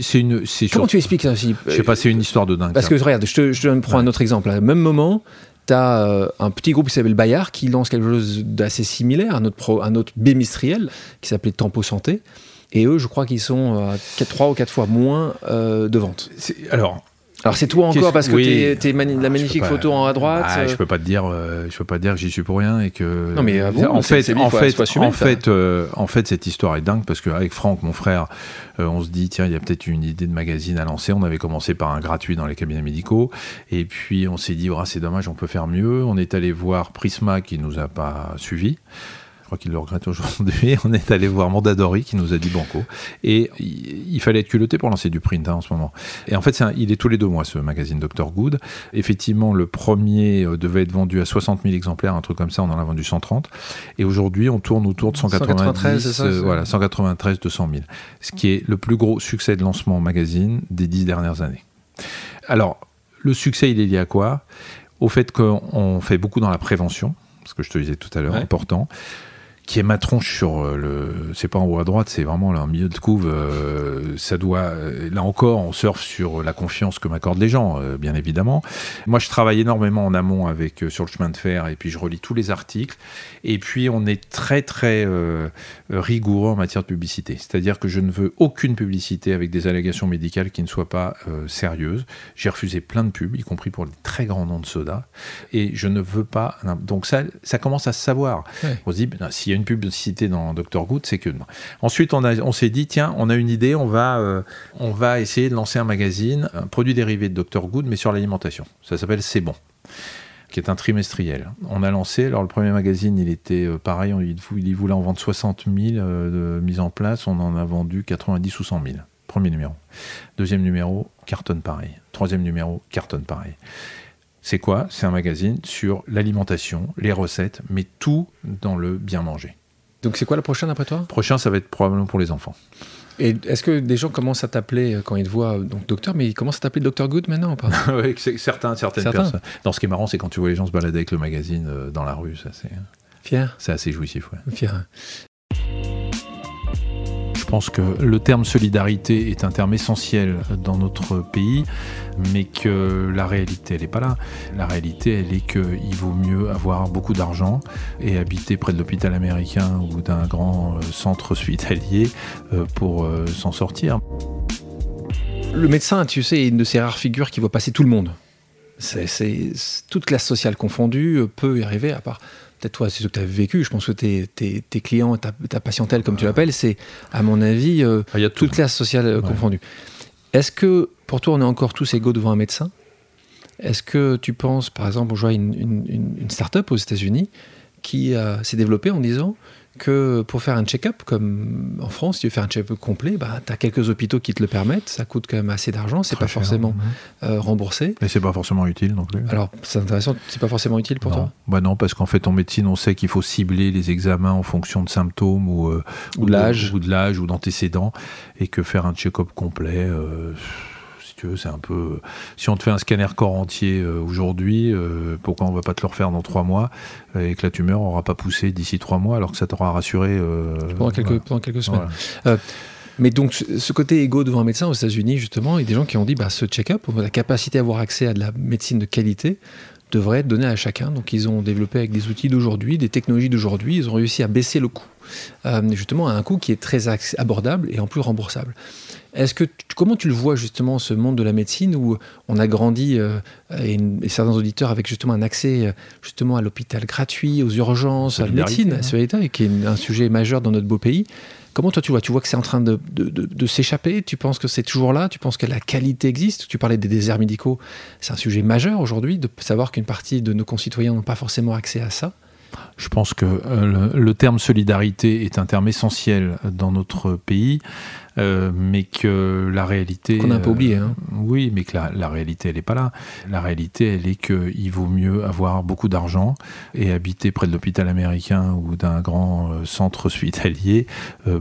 c'est une, Comment tu expliques ça aussi Je sais pas, c'est une histoire de dingue. Parce que regarde, je te, je prends un autre exemple. Au même moment, tu as euh, un petit groupe qui s'appelle Bayard qui lance quelque chose d'assez similaire, un autre, pro, un autre bémistriel qui s'appelait Tempo Santé. Et eux, je crois qu'ils sont à 3 ou 4 fois moins euh, de ventes. Alors, alors c'est toi encore parce que tu t'es, la magnifique photo en à droite. Ah, euh. Je peux pas te dire, euh, je peux pas dire que j'y suis pour rien et que. Non mais en fait, en fait, en fait, euh, en fait, cette histoire est dingue parce qu'avec Franck, mon frère, on se dit tiens, il y a peut-être une idée de magazine à lancer. On avait commencé par un gratuit dans les cabinets médicaux et puis on s'est dit oh, c'est dommage, on peut faire mieux. On est allé voir Prisma qui nous a pas suivis je crois qu'il le regrette aujourd'hui. [laughs] On est allé voir Mondadori qui nous a dit banco. Et il fallait être culotté pour lancer du print hein, en ce moment. Et en fait, il est tous les deux mois ce magazine Dr Good. Effectivement, le premier euh, devait être vendu à 60 000 exemplaires, un truc comme ça. On en a vendu 130. Et aujourd'hui, on tourne autour de 193, ça, euh, voilà, 193, 200 000. Ce qui est le plus gros succès de lancement magazine des dix dernières années. Alors, le succès, il est lié à quoi? Au fait qu'on fait beaucoup dans la prévention, ce que je te disais tout à l'heure, important qui est ma tronche sur euh, le. C'est pas en haut à droite, c'est vraiment là, en milieu de couve. Euh, ça doit. Euh, là encore, on surfe sur la confiance que m'accordent les gens, bien évidemment. Moi, je travaille énormément en amont avec sur le chemin de fer, et puis je relis tous les articles. Et puis, on est très très rigoureux en matière de publicité. C'est-à-dire que je ne veux aucune publicité avec des allégations médicales qui ne soient pas sérieuses. J'ai refusé plein de pubs, y compris pour les très grands noms de soda. Et je ne veux pas. Donc ça, ça commence à se savoir. On se dit, ben, s'il y une publicité dans Dr Good, c'est que Ensuite, on, on s'est dit, tiens, on a une idée, on va, euh, on va essayer de lancer un magazine, un produit dérivé de Dr Good, mais sur l'alimentation. Ça s'appelle C'est bon qui est un trimestriel. On a lancé, alors le premier magazine, il était euh, pareil, on, il, voulait en vendre 60 000 euh, de mise en place, on en a vendu 90 ou 100 000. Premier numéro. Deuxième numéro, cartonne pareil. Troisième numéro, cartonne pareil. C'est quoi? C'est un magazine sur l'alimentation, les recettes, mais tout dans le bien manger. Donc c'est quoi le prochain après toi? Prochain, ça va être probablement pour les enfants. Et est-ce que des gens commencent à t'appeler euh, quand ils te voient donc docteur, mais ils commencent à t'appeler docteur Good maintenant ou pas? [laughs] Oui, certains, certaines personnes. Non, ce qui est marrant, c'est quand tu vois les gens se balader avec le magazine euh, dans la rue, ça c'est. Fier. C'est assez jouissif, ouais. Fier. Je pense que le terme solidarité est un terme essentiel dans notre pays, mais que la réalité, elle n'est pas là. La réalité, elle est qu'il vaut mieux avoir beaucoup d'argent et habiter près de l'hôpital américain ou d'un grand euh, centre hospitalier euh, pour euh, s'en sortir. Le médecin, tu sais, est une de ces rares figures qui voit passer tout le monde. C'est toute classe sociale confondue peut y arriver, à part peut-être toi, c'est ce que tu as vécu, je pense que tes, tes, clients, ta, ta, patientèle, comme tu l'appelles, c'est, à mon avis, euh, ah, y a toute classe sociale euh, confondue. Est-ce que pour toi, on est encore tous égaux devant un médecin? Est-ce que tu penses, par exemple, on voit une, une, une start-up aux États-Unis qui s'est développée en disant que pour faire un check-up, comme en France, si tu veux faire un check-up complet, bah, tu as quelques hôpitaux qui te le permettent, ça coûte quand même assez d'argent, c'est pas forcément euh, remboursé. Mais c'est pas forcément utile non plus. Alors, c'est intéressant, c'est pas forcément utile pour toi Bah non, parce qu'en fait, en médecine, on sait qu'il faut cibler les examens en fonction de symptômes ou, euh, ou, de l'âge ou de l'âge ou d'antécédents, et que faire un check-up complet. Euh, c'est un peu. Si on te fait un scanner corps entier euh, aujourd'hui, euh, pourquoi on va pas te le refaire dans trois mois et que la tumeur aura pas poussé d'ici trois mois alors que ça t'aura rassuré euh, pendant, quelques, pendant quelques semaines. mais donc, ce côté égaux devant un médecin aux États-Unis, justement, il y a des gens qui ont dit bah, ce check-up, la capacité à avoir accès à de la médecine de qualité, devrait être donnée à chacun. Donc, ils ont développé avec des outils d'aujourd'hui, des technologies d'aujourd'hui, ils ont réussi à baisser le coût, justement, à un coût qui est très abordable et en plus remboursable. Est-ce que comment tu le vois justement ce monde de la médecine où on a grandi euh, et, certains auditeurs avec justement un accès euh, justement à l'hôpital gratuit, aux urgences, à la médecine, à ce et qui est un sujet majeur dans notre beau pays. Comment toi tu vois Tu vois que c'est en train de, s'échapper? Tu penses que c'est toujours là? Tu penses que la qualité existe? Tu parlais des déserts médicaux. C'est un sujet majeur aujourd'hui de savoir qu'une partie de nos concitoyens n'ont pas forcément accès à ça. Je pense que euh, le, terme solidarité est un terme essentiel dans notre pays, euh, mais que la réalité... Qu'on n'a pas oublié. Hein. Euh, oui, mais que la, réalité, elle n'est pas là. La réalité, elle est qu'il vaut mieux avoir beaucoup d'argent et habiter près de l'hôpital américain ou d'un grand centre hospitalier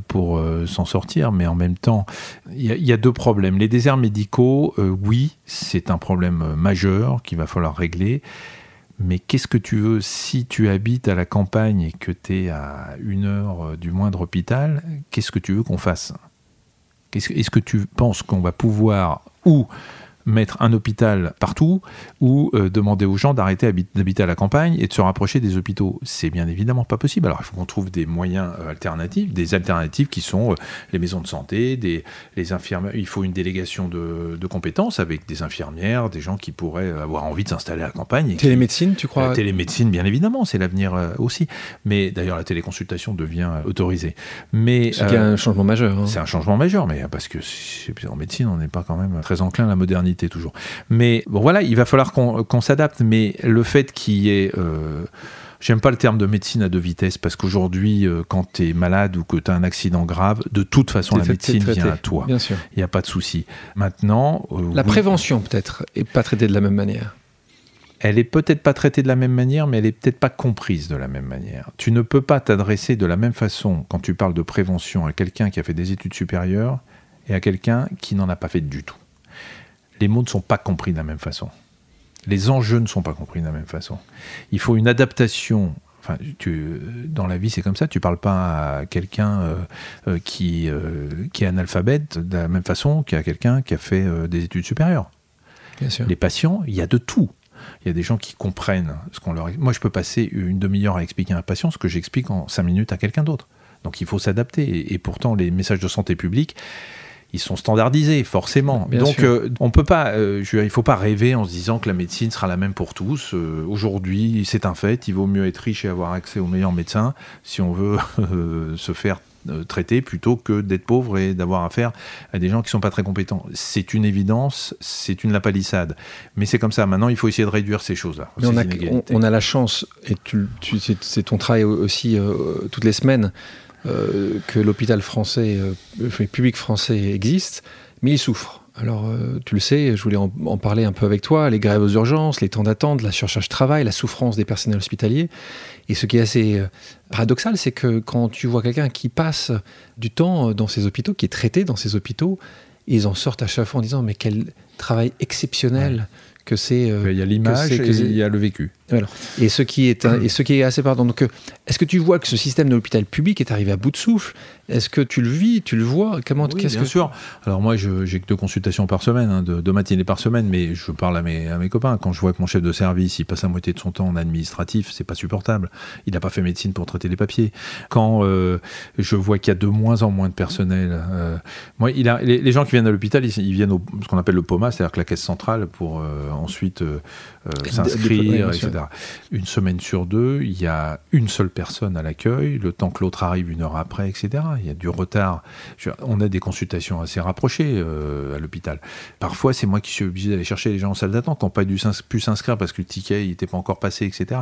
pour s'en sortir. Mais en même temps, il y, a deux problèmes. Les déserts médicaux, oui, c'est un problème majeur qu'il va falloir régler. Mais qu'est-ce que tu veux si tu habites à la campagne et que tu es à une heure euh, du moindre hôpital Qu'est-ce que tu veux qu'on fasse? Est-ce que tu penses qu'on va pouvoir ou mettre un hôpital partout ou euh, demander aux gens d'arrêter d'habiter à la campagne et de se rapprocher des hôpitaux. C'est bien évidemment pas possible. Alors il faut qu'on trouve des moyens euh, alternatifs, des alternatives qui sont euh, les maisons de santé, des, les infirmières. Il faut une délégation de, de, compétences avec des infirmières, des gens qui pourraient avoir envie de s'installer à la campagne. télémédecine, tu crois? La télémédecine, bien évidemment, c'est l'avenir aussi. Mais d'ailleurs, la téléconsultation devient autorisée. Mais c'est un changement majeur. Hein. C'est un changement majeur, mais parce que en médecine, on n'est pas quand même très enclin à la modernité toujours. Mais bon, voilà, il va falloir qu'on s'adapte. Mais le fait qu'il y ait. Euh, j'aime pas le terme de médecine à deux vitesses parce qu'aujourd'hui, euh, quand tu es malade ou que tu as un accident grave, de toute façon, la médecine vient à toi. Bien sûr. Il n'y a pas de souci. Maintenant. Euh, la prévention, peut-être, est pas traitée de la même manière. Elle est peut-être pas traitée de la même manière, mais elle est peut-être pas comprise de la même manière. Tu ne peux pas t'adresser de la même façon quand tu parles de prévention à quelqu'un qui a fait des études supérieures et à quelqu'un qui n'en a pas fait du tout les mots ne sont pas compris de la même façon. Les enjeux ne sont pas compris de la même façon. Il faut une adaptation. Enfin, tu, dans la vie, c'est comme ça. Tu parles pas à quelqu'un euh, euh, qui, euh, qui est analphabète de la même façon qu'à quelqu'un qui a fait des études supérieures. Bien sûr. Les patients, il y a de tout. Il y a des gens qui comprennent ce qu'on leur. Moi, je peux passer une demi-heure à expliquer à un patient ce que j'explique en cinq minutes à quelqu'un d'autre. Donc, il faut s'adapter. et pourtant, les messages de santé publique, ils sont standardisés forcément. Donc euh, on peut pas, euh, il faut pas rêver en se disant que la médecine sera la même pour tous. Euh, aujourd'hui, c'est un fait. Il vaut mieux être riche et avoir accès aux meilleurs médecins si on veut [laughs] se faire traiter plutôt que d'être pauvre et d'avoir affaire à des gens qui sont pas très compétents. C'est une évidence, c'est une lapalissade. Mais c'est comme ça. Maintenant, il faut essayer de réduire ces choses-là. On a, on, a, la chance, et tu, c'est ton travail aussi toutes les semaines, euh, que l'hôpital français, euh, le public français existe, mais il souffre. Alors, euh, tu le sais, je voulais en, parler un peu avec toi, les grèves aux urgences, les temps d'attente, la surcharge de travail, la souffrance des personnels hospitaliers. Et ce qui est assez paradoxal, c'est que quand tu vois quelqu'un qui passe du temps dans ces hôpitaux, qui est traité dans ces hôpitaux, ils en sortent à chaque fois en disant mais quel travail exceptionnel que c'est. il y a l'image et il y a le vécu. Et ce qui est et ce qui est assez pardon. Donc, est-ce que tu vois que ce système de l'hôpital public est arrivé à bout de souffle? Est-ce que tu le vis, tu le vois? Comment oui, Bien que... sûr. Alors moi, j'ai que deux consultations par semaine, hein, deux, matinées par semaine, mais je parle à mes, à mes copains. Quand je vois que mon chef de service, il passe la moitié de son temps en administratif, c'est pas supportable. Il n'a pas fait médecine pour traiter les papiers. Quand euh, je vois qu'il y a de moins en moins de personnel, euh, moi, il a, les, gens qui viennent à l'hôpital, ils, viennent au ce qu'on appelle le POMA, c'est-à-dire que la caisse centrale pour euh, ensuite s'inscrire, etc. Une semaine sur deux, il y a une seule personne à l'accueil, le temps que l'autre arrive une heure après, etc. Il y a du retard. on a des consultations assez rapprochées euh, à l'hôpital. Parfois, c'est moi qui suis obligé d'aller chercher les gens en salle d'attente qui n'ont pas pu s'inscrire parce que le ticket n'était pas encore passé, etc.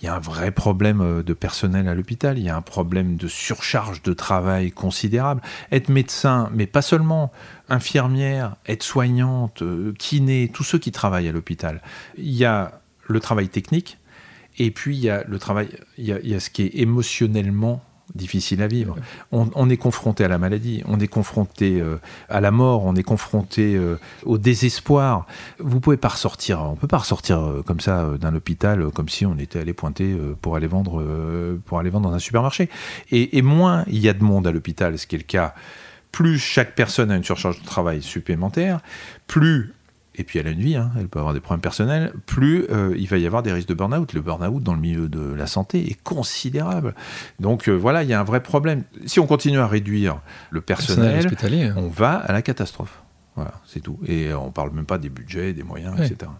Il y a un vrai problème euh, de personnel à l'hôpital. Il y a un problème de surcharge de travail considérable. Être médecin, mais pas seulement infirmière, aide-soignante, euh, kiné, tous ceux qui travaillent à l'hôpital. Il y a le travail technique, et puis il y a le travail, il y a, ce qui est émotionnellement difficile à vivre. On, est confronté à la maladie, on est confronté euh, à la mort, on est confronté euh, au désespoir. Vous pouvez pas ressortir, on peut pas ressortir euh, comme ça d'un hôpital comme si on était allé pointer pour aller vendre pour aller vendre dans un supermarché. Et, et moins il y a de monde à l'hôpital, ce qui est le cas, plus chaque personne a une surcharge de travail supplémentaire, plus et puis elle a une vie, hein, elle peut avoir des problèmes personnels, plus euh, il va y avoir des risques de burn-out. Le burn-out dans le milieu de la santé est considérable. Donc euh, voilà, il y a un vrai problème. Si on continue à réduire le personnel, hein. on va à la catastrophe. Voilà, c'est tout. Et on ne parle même pas des budgets, des moyens, etc.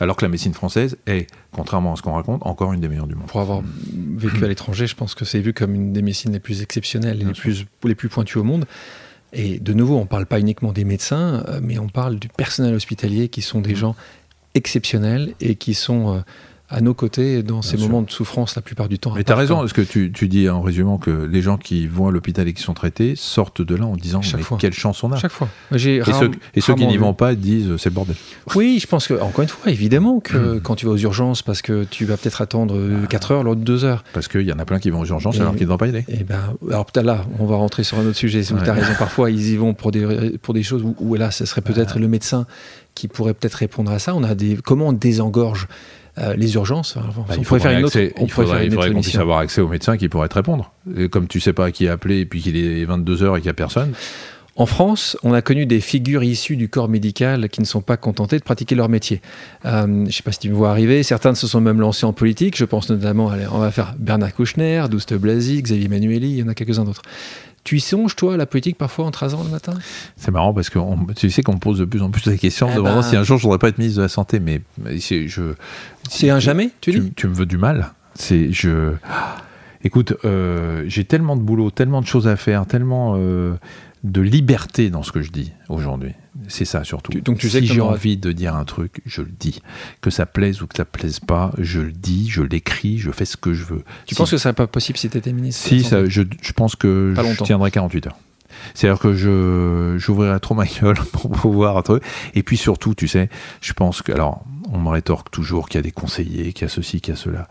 Alors que la médecine française est, contrairement à ce qu'on raconte, encore une des meilleures du monde. Pour avoir vécu à l'étranger, je pense que c'est vu comme une des médecines les plus exceptionnelles, les plus, les plus pointues au monde. Et de nouveau, on ne parle pas uniquement des médecins, euh, mais on parle du personnel hospitalier qui sont des mmh. gens exceptionnels et qui sont euh, à nos côtés dans ces moments de souffrance la plupart du temps. Mais tu as raison, parce que tu, tu, dis en résumant que les gens qui vont à l'hôpital et qui sont traités sortent de là en disant mais quelle chance on a. Chaque fois. Et, ceux, et ceux, qui n'y vont pas disent c'est le bordel. Oui, je pense que, encore une fois, évidemment que quand tu vas aux urgences, parce que tu vas peut-être attendre 4 heures, l'autre 2 heures. Parce qu'il y en a plein qui vont aux urgences alors qu'ils ne vont pas y aller. Et ben, alors peut-être là, on va rentrer sur un autre sujet. Tu as raison, parfois ils y vont pour des, pour des choses où, où là, ce serait peut-être le médecin qui pourrait peut-être répondre à ça. On a des, comment on désengorge euh, les urgences. Bah, faudrait faire une autre, il faudrait, qu'on puisse avoir accès aux médecins qui pourraient te répondre. Et comme tu sais pas à qui appeler et puis qu'il est 22h et qu'il n'y a personne. En France, on a connu des figures issues du corps médical qui ne sont pas contentées de pratiquer leur métier. Euh, je ne sais pas si tu me vois arriver, certains se sont même lancés en politique. Je pense notamment, allez, on va faire Bernard Kouchner, Douste Blasi, Xavier Manueli, il y en a quelques-uns d'autres. Tu y songes, toi, à la politique, parfois, en 13 ans le matin? C'est marrant parce que tu sais qu'on me pose de plus en plus la question de eh si un jour je voudrais pas être ministre de la Santé, mais, je. C'est un jamais, tu, dis? Tu me veux du mal. C'est. Je. Écoute, euh, j'ai tellement de boulot, tellement de choses à faire, tellement. Euh, de liberté dans ce que je dis aujourd'hui. C'est ça surtout. donc tu sais si j'ai envie de dire un truc, je le dis. Que ça plaise ou que ça plaise pas, je le dis, je l'écris, je fais ce que je veux. Tu penses que ça serait pas possible si tu étais ministre Si, ça, je, je, pense que je tiendrai 48 heures. C'est-à-dire que je j'ouvrirai trop ma [laughs] gueule pour pouvoir un truc. Et puis surtout, tu sais, je pense que alors on me rétorque toujours qu'il y a des conseillers, qu'il y a ceci, qu'il y a cela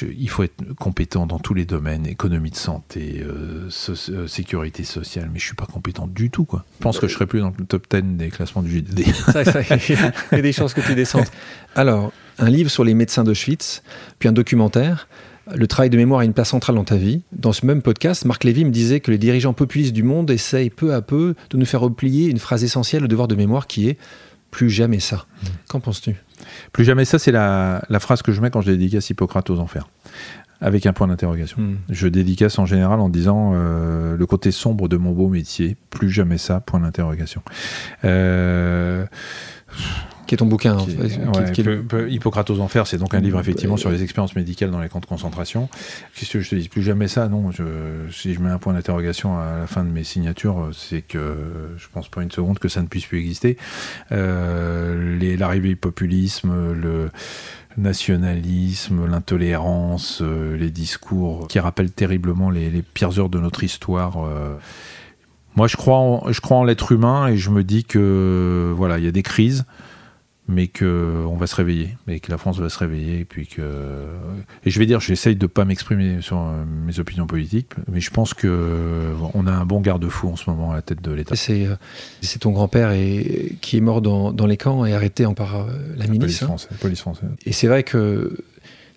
il faut être compétent dans tous les domaines, économie de santé, euh, euh, sécurité sociale, mais je suis pas compétent du tout. Quoi. Je pense que je serai plus dans le top 10 des classements du GDD. il y a des chances que tu descendes. [laughs] Alors, un livre sur les médecins d'Auschwitz, puis un documentaire. Le travail de mémoire a une place centrale dans ta vie. Dans ce même podcast, Marc Lévy me disait que les dirigeants populistes du monde essayent peu à peu de nous faire replier une phrase essentielle au devoir de mémoire qui est plus jamais ça. Mmh. Qu'en penses-tu? Plus jamais ça, c'est la, phrase que je mets quand je dédicace Hippocrate aux enfers avec un point d'interrogation. Hmm. Je dédicace en général en disant euh, le côté sombre de mon beau métier, plus jamais ça, point d'interrogation. Euh, qui est ton bouquin Hippocrate aux enfers, c'est donc un livre effectivement sur les expériences médicales dans les camps de concentration. Qu'est-ce que je te dis? Plus jamais ça, non. si je mets un point d'interrogation à la fin de mes signatures, c'est que je pense pas une seconde que ça ne puisse plus exister. Euh, l'arrivée du populisme, le nationalisme, l'intolérance, euh, les discours qui rappellent terriblement les, pires heures de notre histoire. Euh. Moi, je crois je crois en l'être humain et je me dis que voilà, il y a des crises mais qu'on va se réveiller, et que la France va se réveiller, et puis que... Et je vais dire, j'essaye de ne pas m'exprimer sur euh, mes opinions politiques, mais je pense qu'on euh, a un bon garde-fou en ce moment à la tête de l'État. C'est, euh, ton grand-père qui est mort dans, les camps et arrêté par la milice. Hein. La police française. Et c'est vrai que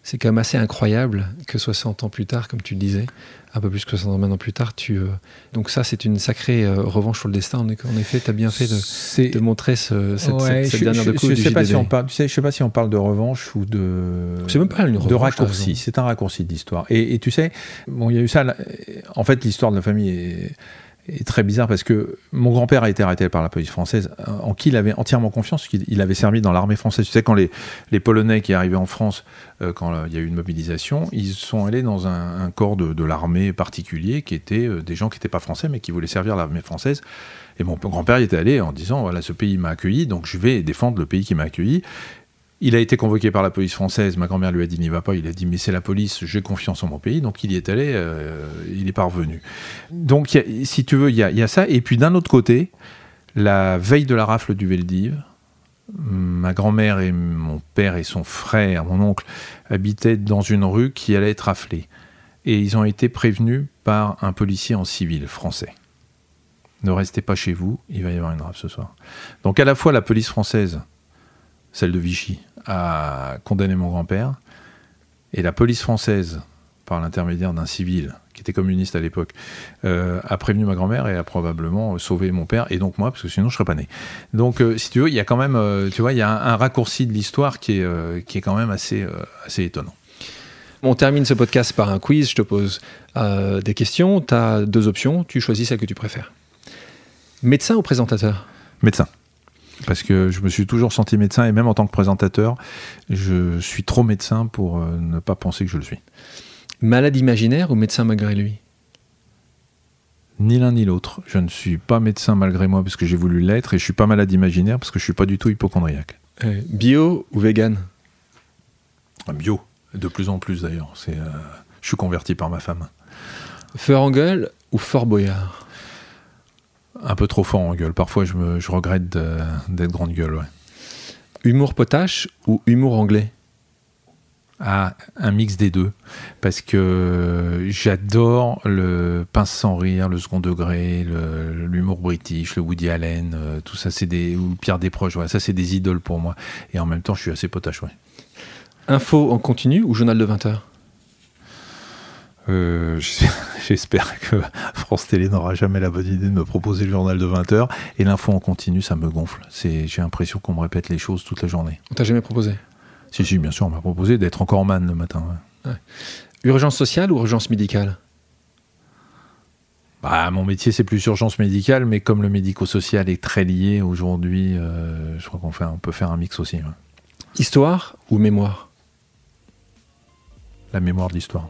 c'est quand même assez incroyable que 60 ans plus tard, comme tu le disais, un peu plus que 60 ans plus tard, tu. Euh, donc, ça, c'est une sacrée euh, revanche sur le destin. En effet, tu as bien fait de, de montrer ce, cette, cette, dernière je, de Je sais pas si on parle, tu sais, je sais pas si on parle de revanche ou de. C'est même pas une revanche, De raccourci. C'est un raccourci d'histoire. Et, et, tu sais, bon, il y a eu ça. En fait, l'histoire de la famille est est très bizarre parce que mon grand-père a été arrêté par la police française, en qui il avait entièrement confiance, qu'il avait servi dans l'armée française. Tu sais, quand les, Polonais qui arrivaient en France, euh, quand il y a eu une mobilisation, ils sont allés dans un, corps de, l'armée particulier qui était euh, des gens qui n'étaient pas français mais qui voulaient servir l'armée française. Et mon grand-père y était allé en disant voilà, ce pays m'a accueilli, donc je vais défendre le pays qui m'a accueilli. Il a été convoqué par la police française. Ma grand-mère lui a dit n'y va pas. Il a dit mais c'est la police, j'ai confiance en mon pays. Donc il y est allé, euh, il est parvenu. Donc si tu veux, il y, a, ça. Et puis d'un autre côté, la veille de la rafle du Veldiv, ma grand-mère et mon père et son frère, mon oncle, habitaient dans une rue qui allait être raflée. Et ils ont été prévenus par un policier en civil français. Ne restez pas chez vous, il va y avoir une rafle ce soir. Donc à la fois la police française celle de Vichy, a condamné mon grand-père. Et la police française, par l'intermédiaire d'un civil qui était communiste à l'époque, euh, a prévenu ma grand-mère et a probablement sauvé mon père et donc moi, parce que sinon je serais pas né. Donc, euh, si tu veux, il y a quand même, euh, tu vois, il y a un, raccourci de l'histoire qui est, qui est quand même assez, assez étonnant. On termine ce podcast par un quiz. Je te pose des questions. Tu as deux options. Tu choisis celle que tu préfères. Médecin ou présentateur? Médecin parce que je me suis toujours senti médecin et même en tant que présentateur, je suis trop médecin pour euh, ne pas penser que je le suis. Malade imaginaire ou médecin malgré lui? Ni l'un ni l'autre. Je ne suis pas médecin malgré moi parce que j'ai voulu l'être et je suis pas malade imaginaire parce que je suis pas du tout hypochondriaque. Euh, bio ou vegan? Bio, de plus en plus d'ailleurs. C'est, je suis converti par ma femme. En gueule ou fort boyard? Un peu trop fort en gueule. Parfois, je, me, je regrette d'être grande gueule. Ouais. Humour potache ou humour anglais? Ah, un mix des deux. Parce que j'adore le pince sans rire, le second degré, l'humour british, le Woody Allen, euh, tout ça, c'est des. ou Pierre Desproges, ouais, ça, c'est des idoles pour moi. Et en même temps, je suis assez potache, ouais. Info en continu ou journal de 20 heures? Euh, [laughs] J'espère que France Télé n'aura jamais la bonne idée de me proposer le journal de 20 heures. Et l'info en continu, ça me gonfle. J'ai l'impression qu'on me répète les choses toute la journée. On t'a jamais proposé? Si, si, bien sûr, on m'a proposé d'être encore man le matin. Urgence sociale ou urgence médicale? Bah, mon métier, c'est plus urgence médicale, mais comme le médico-social est très lié aujourd'hui, euh, je crois qu'on on peut faire un mix aussi. Histoire ou mémoire? La mémoire de l'histoire.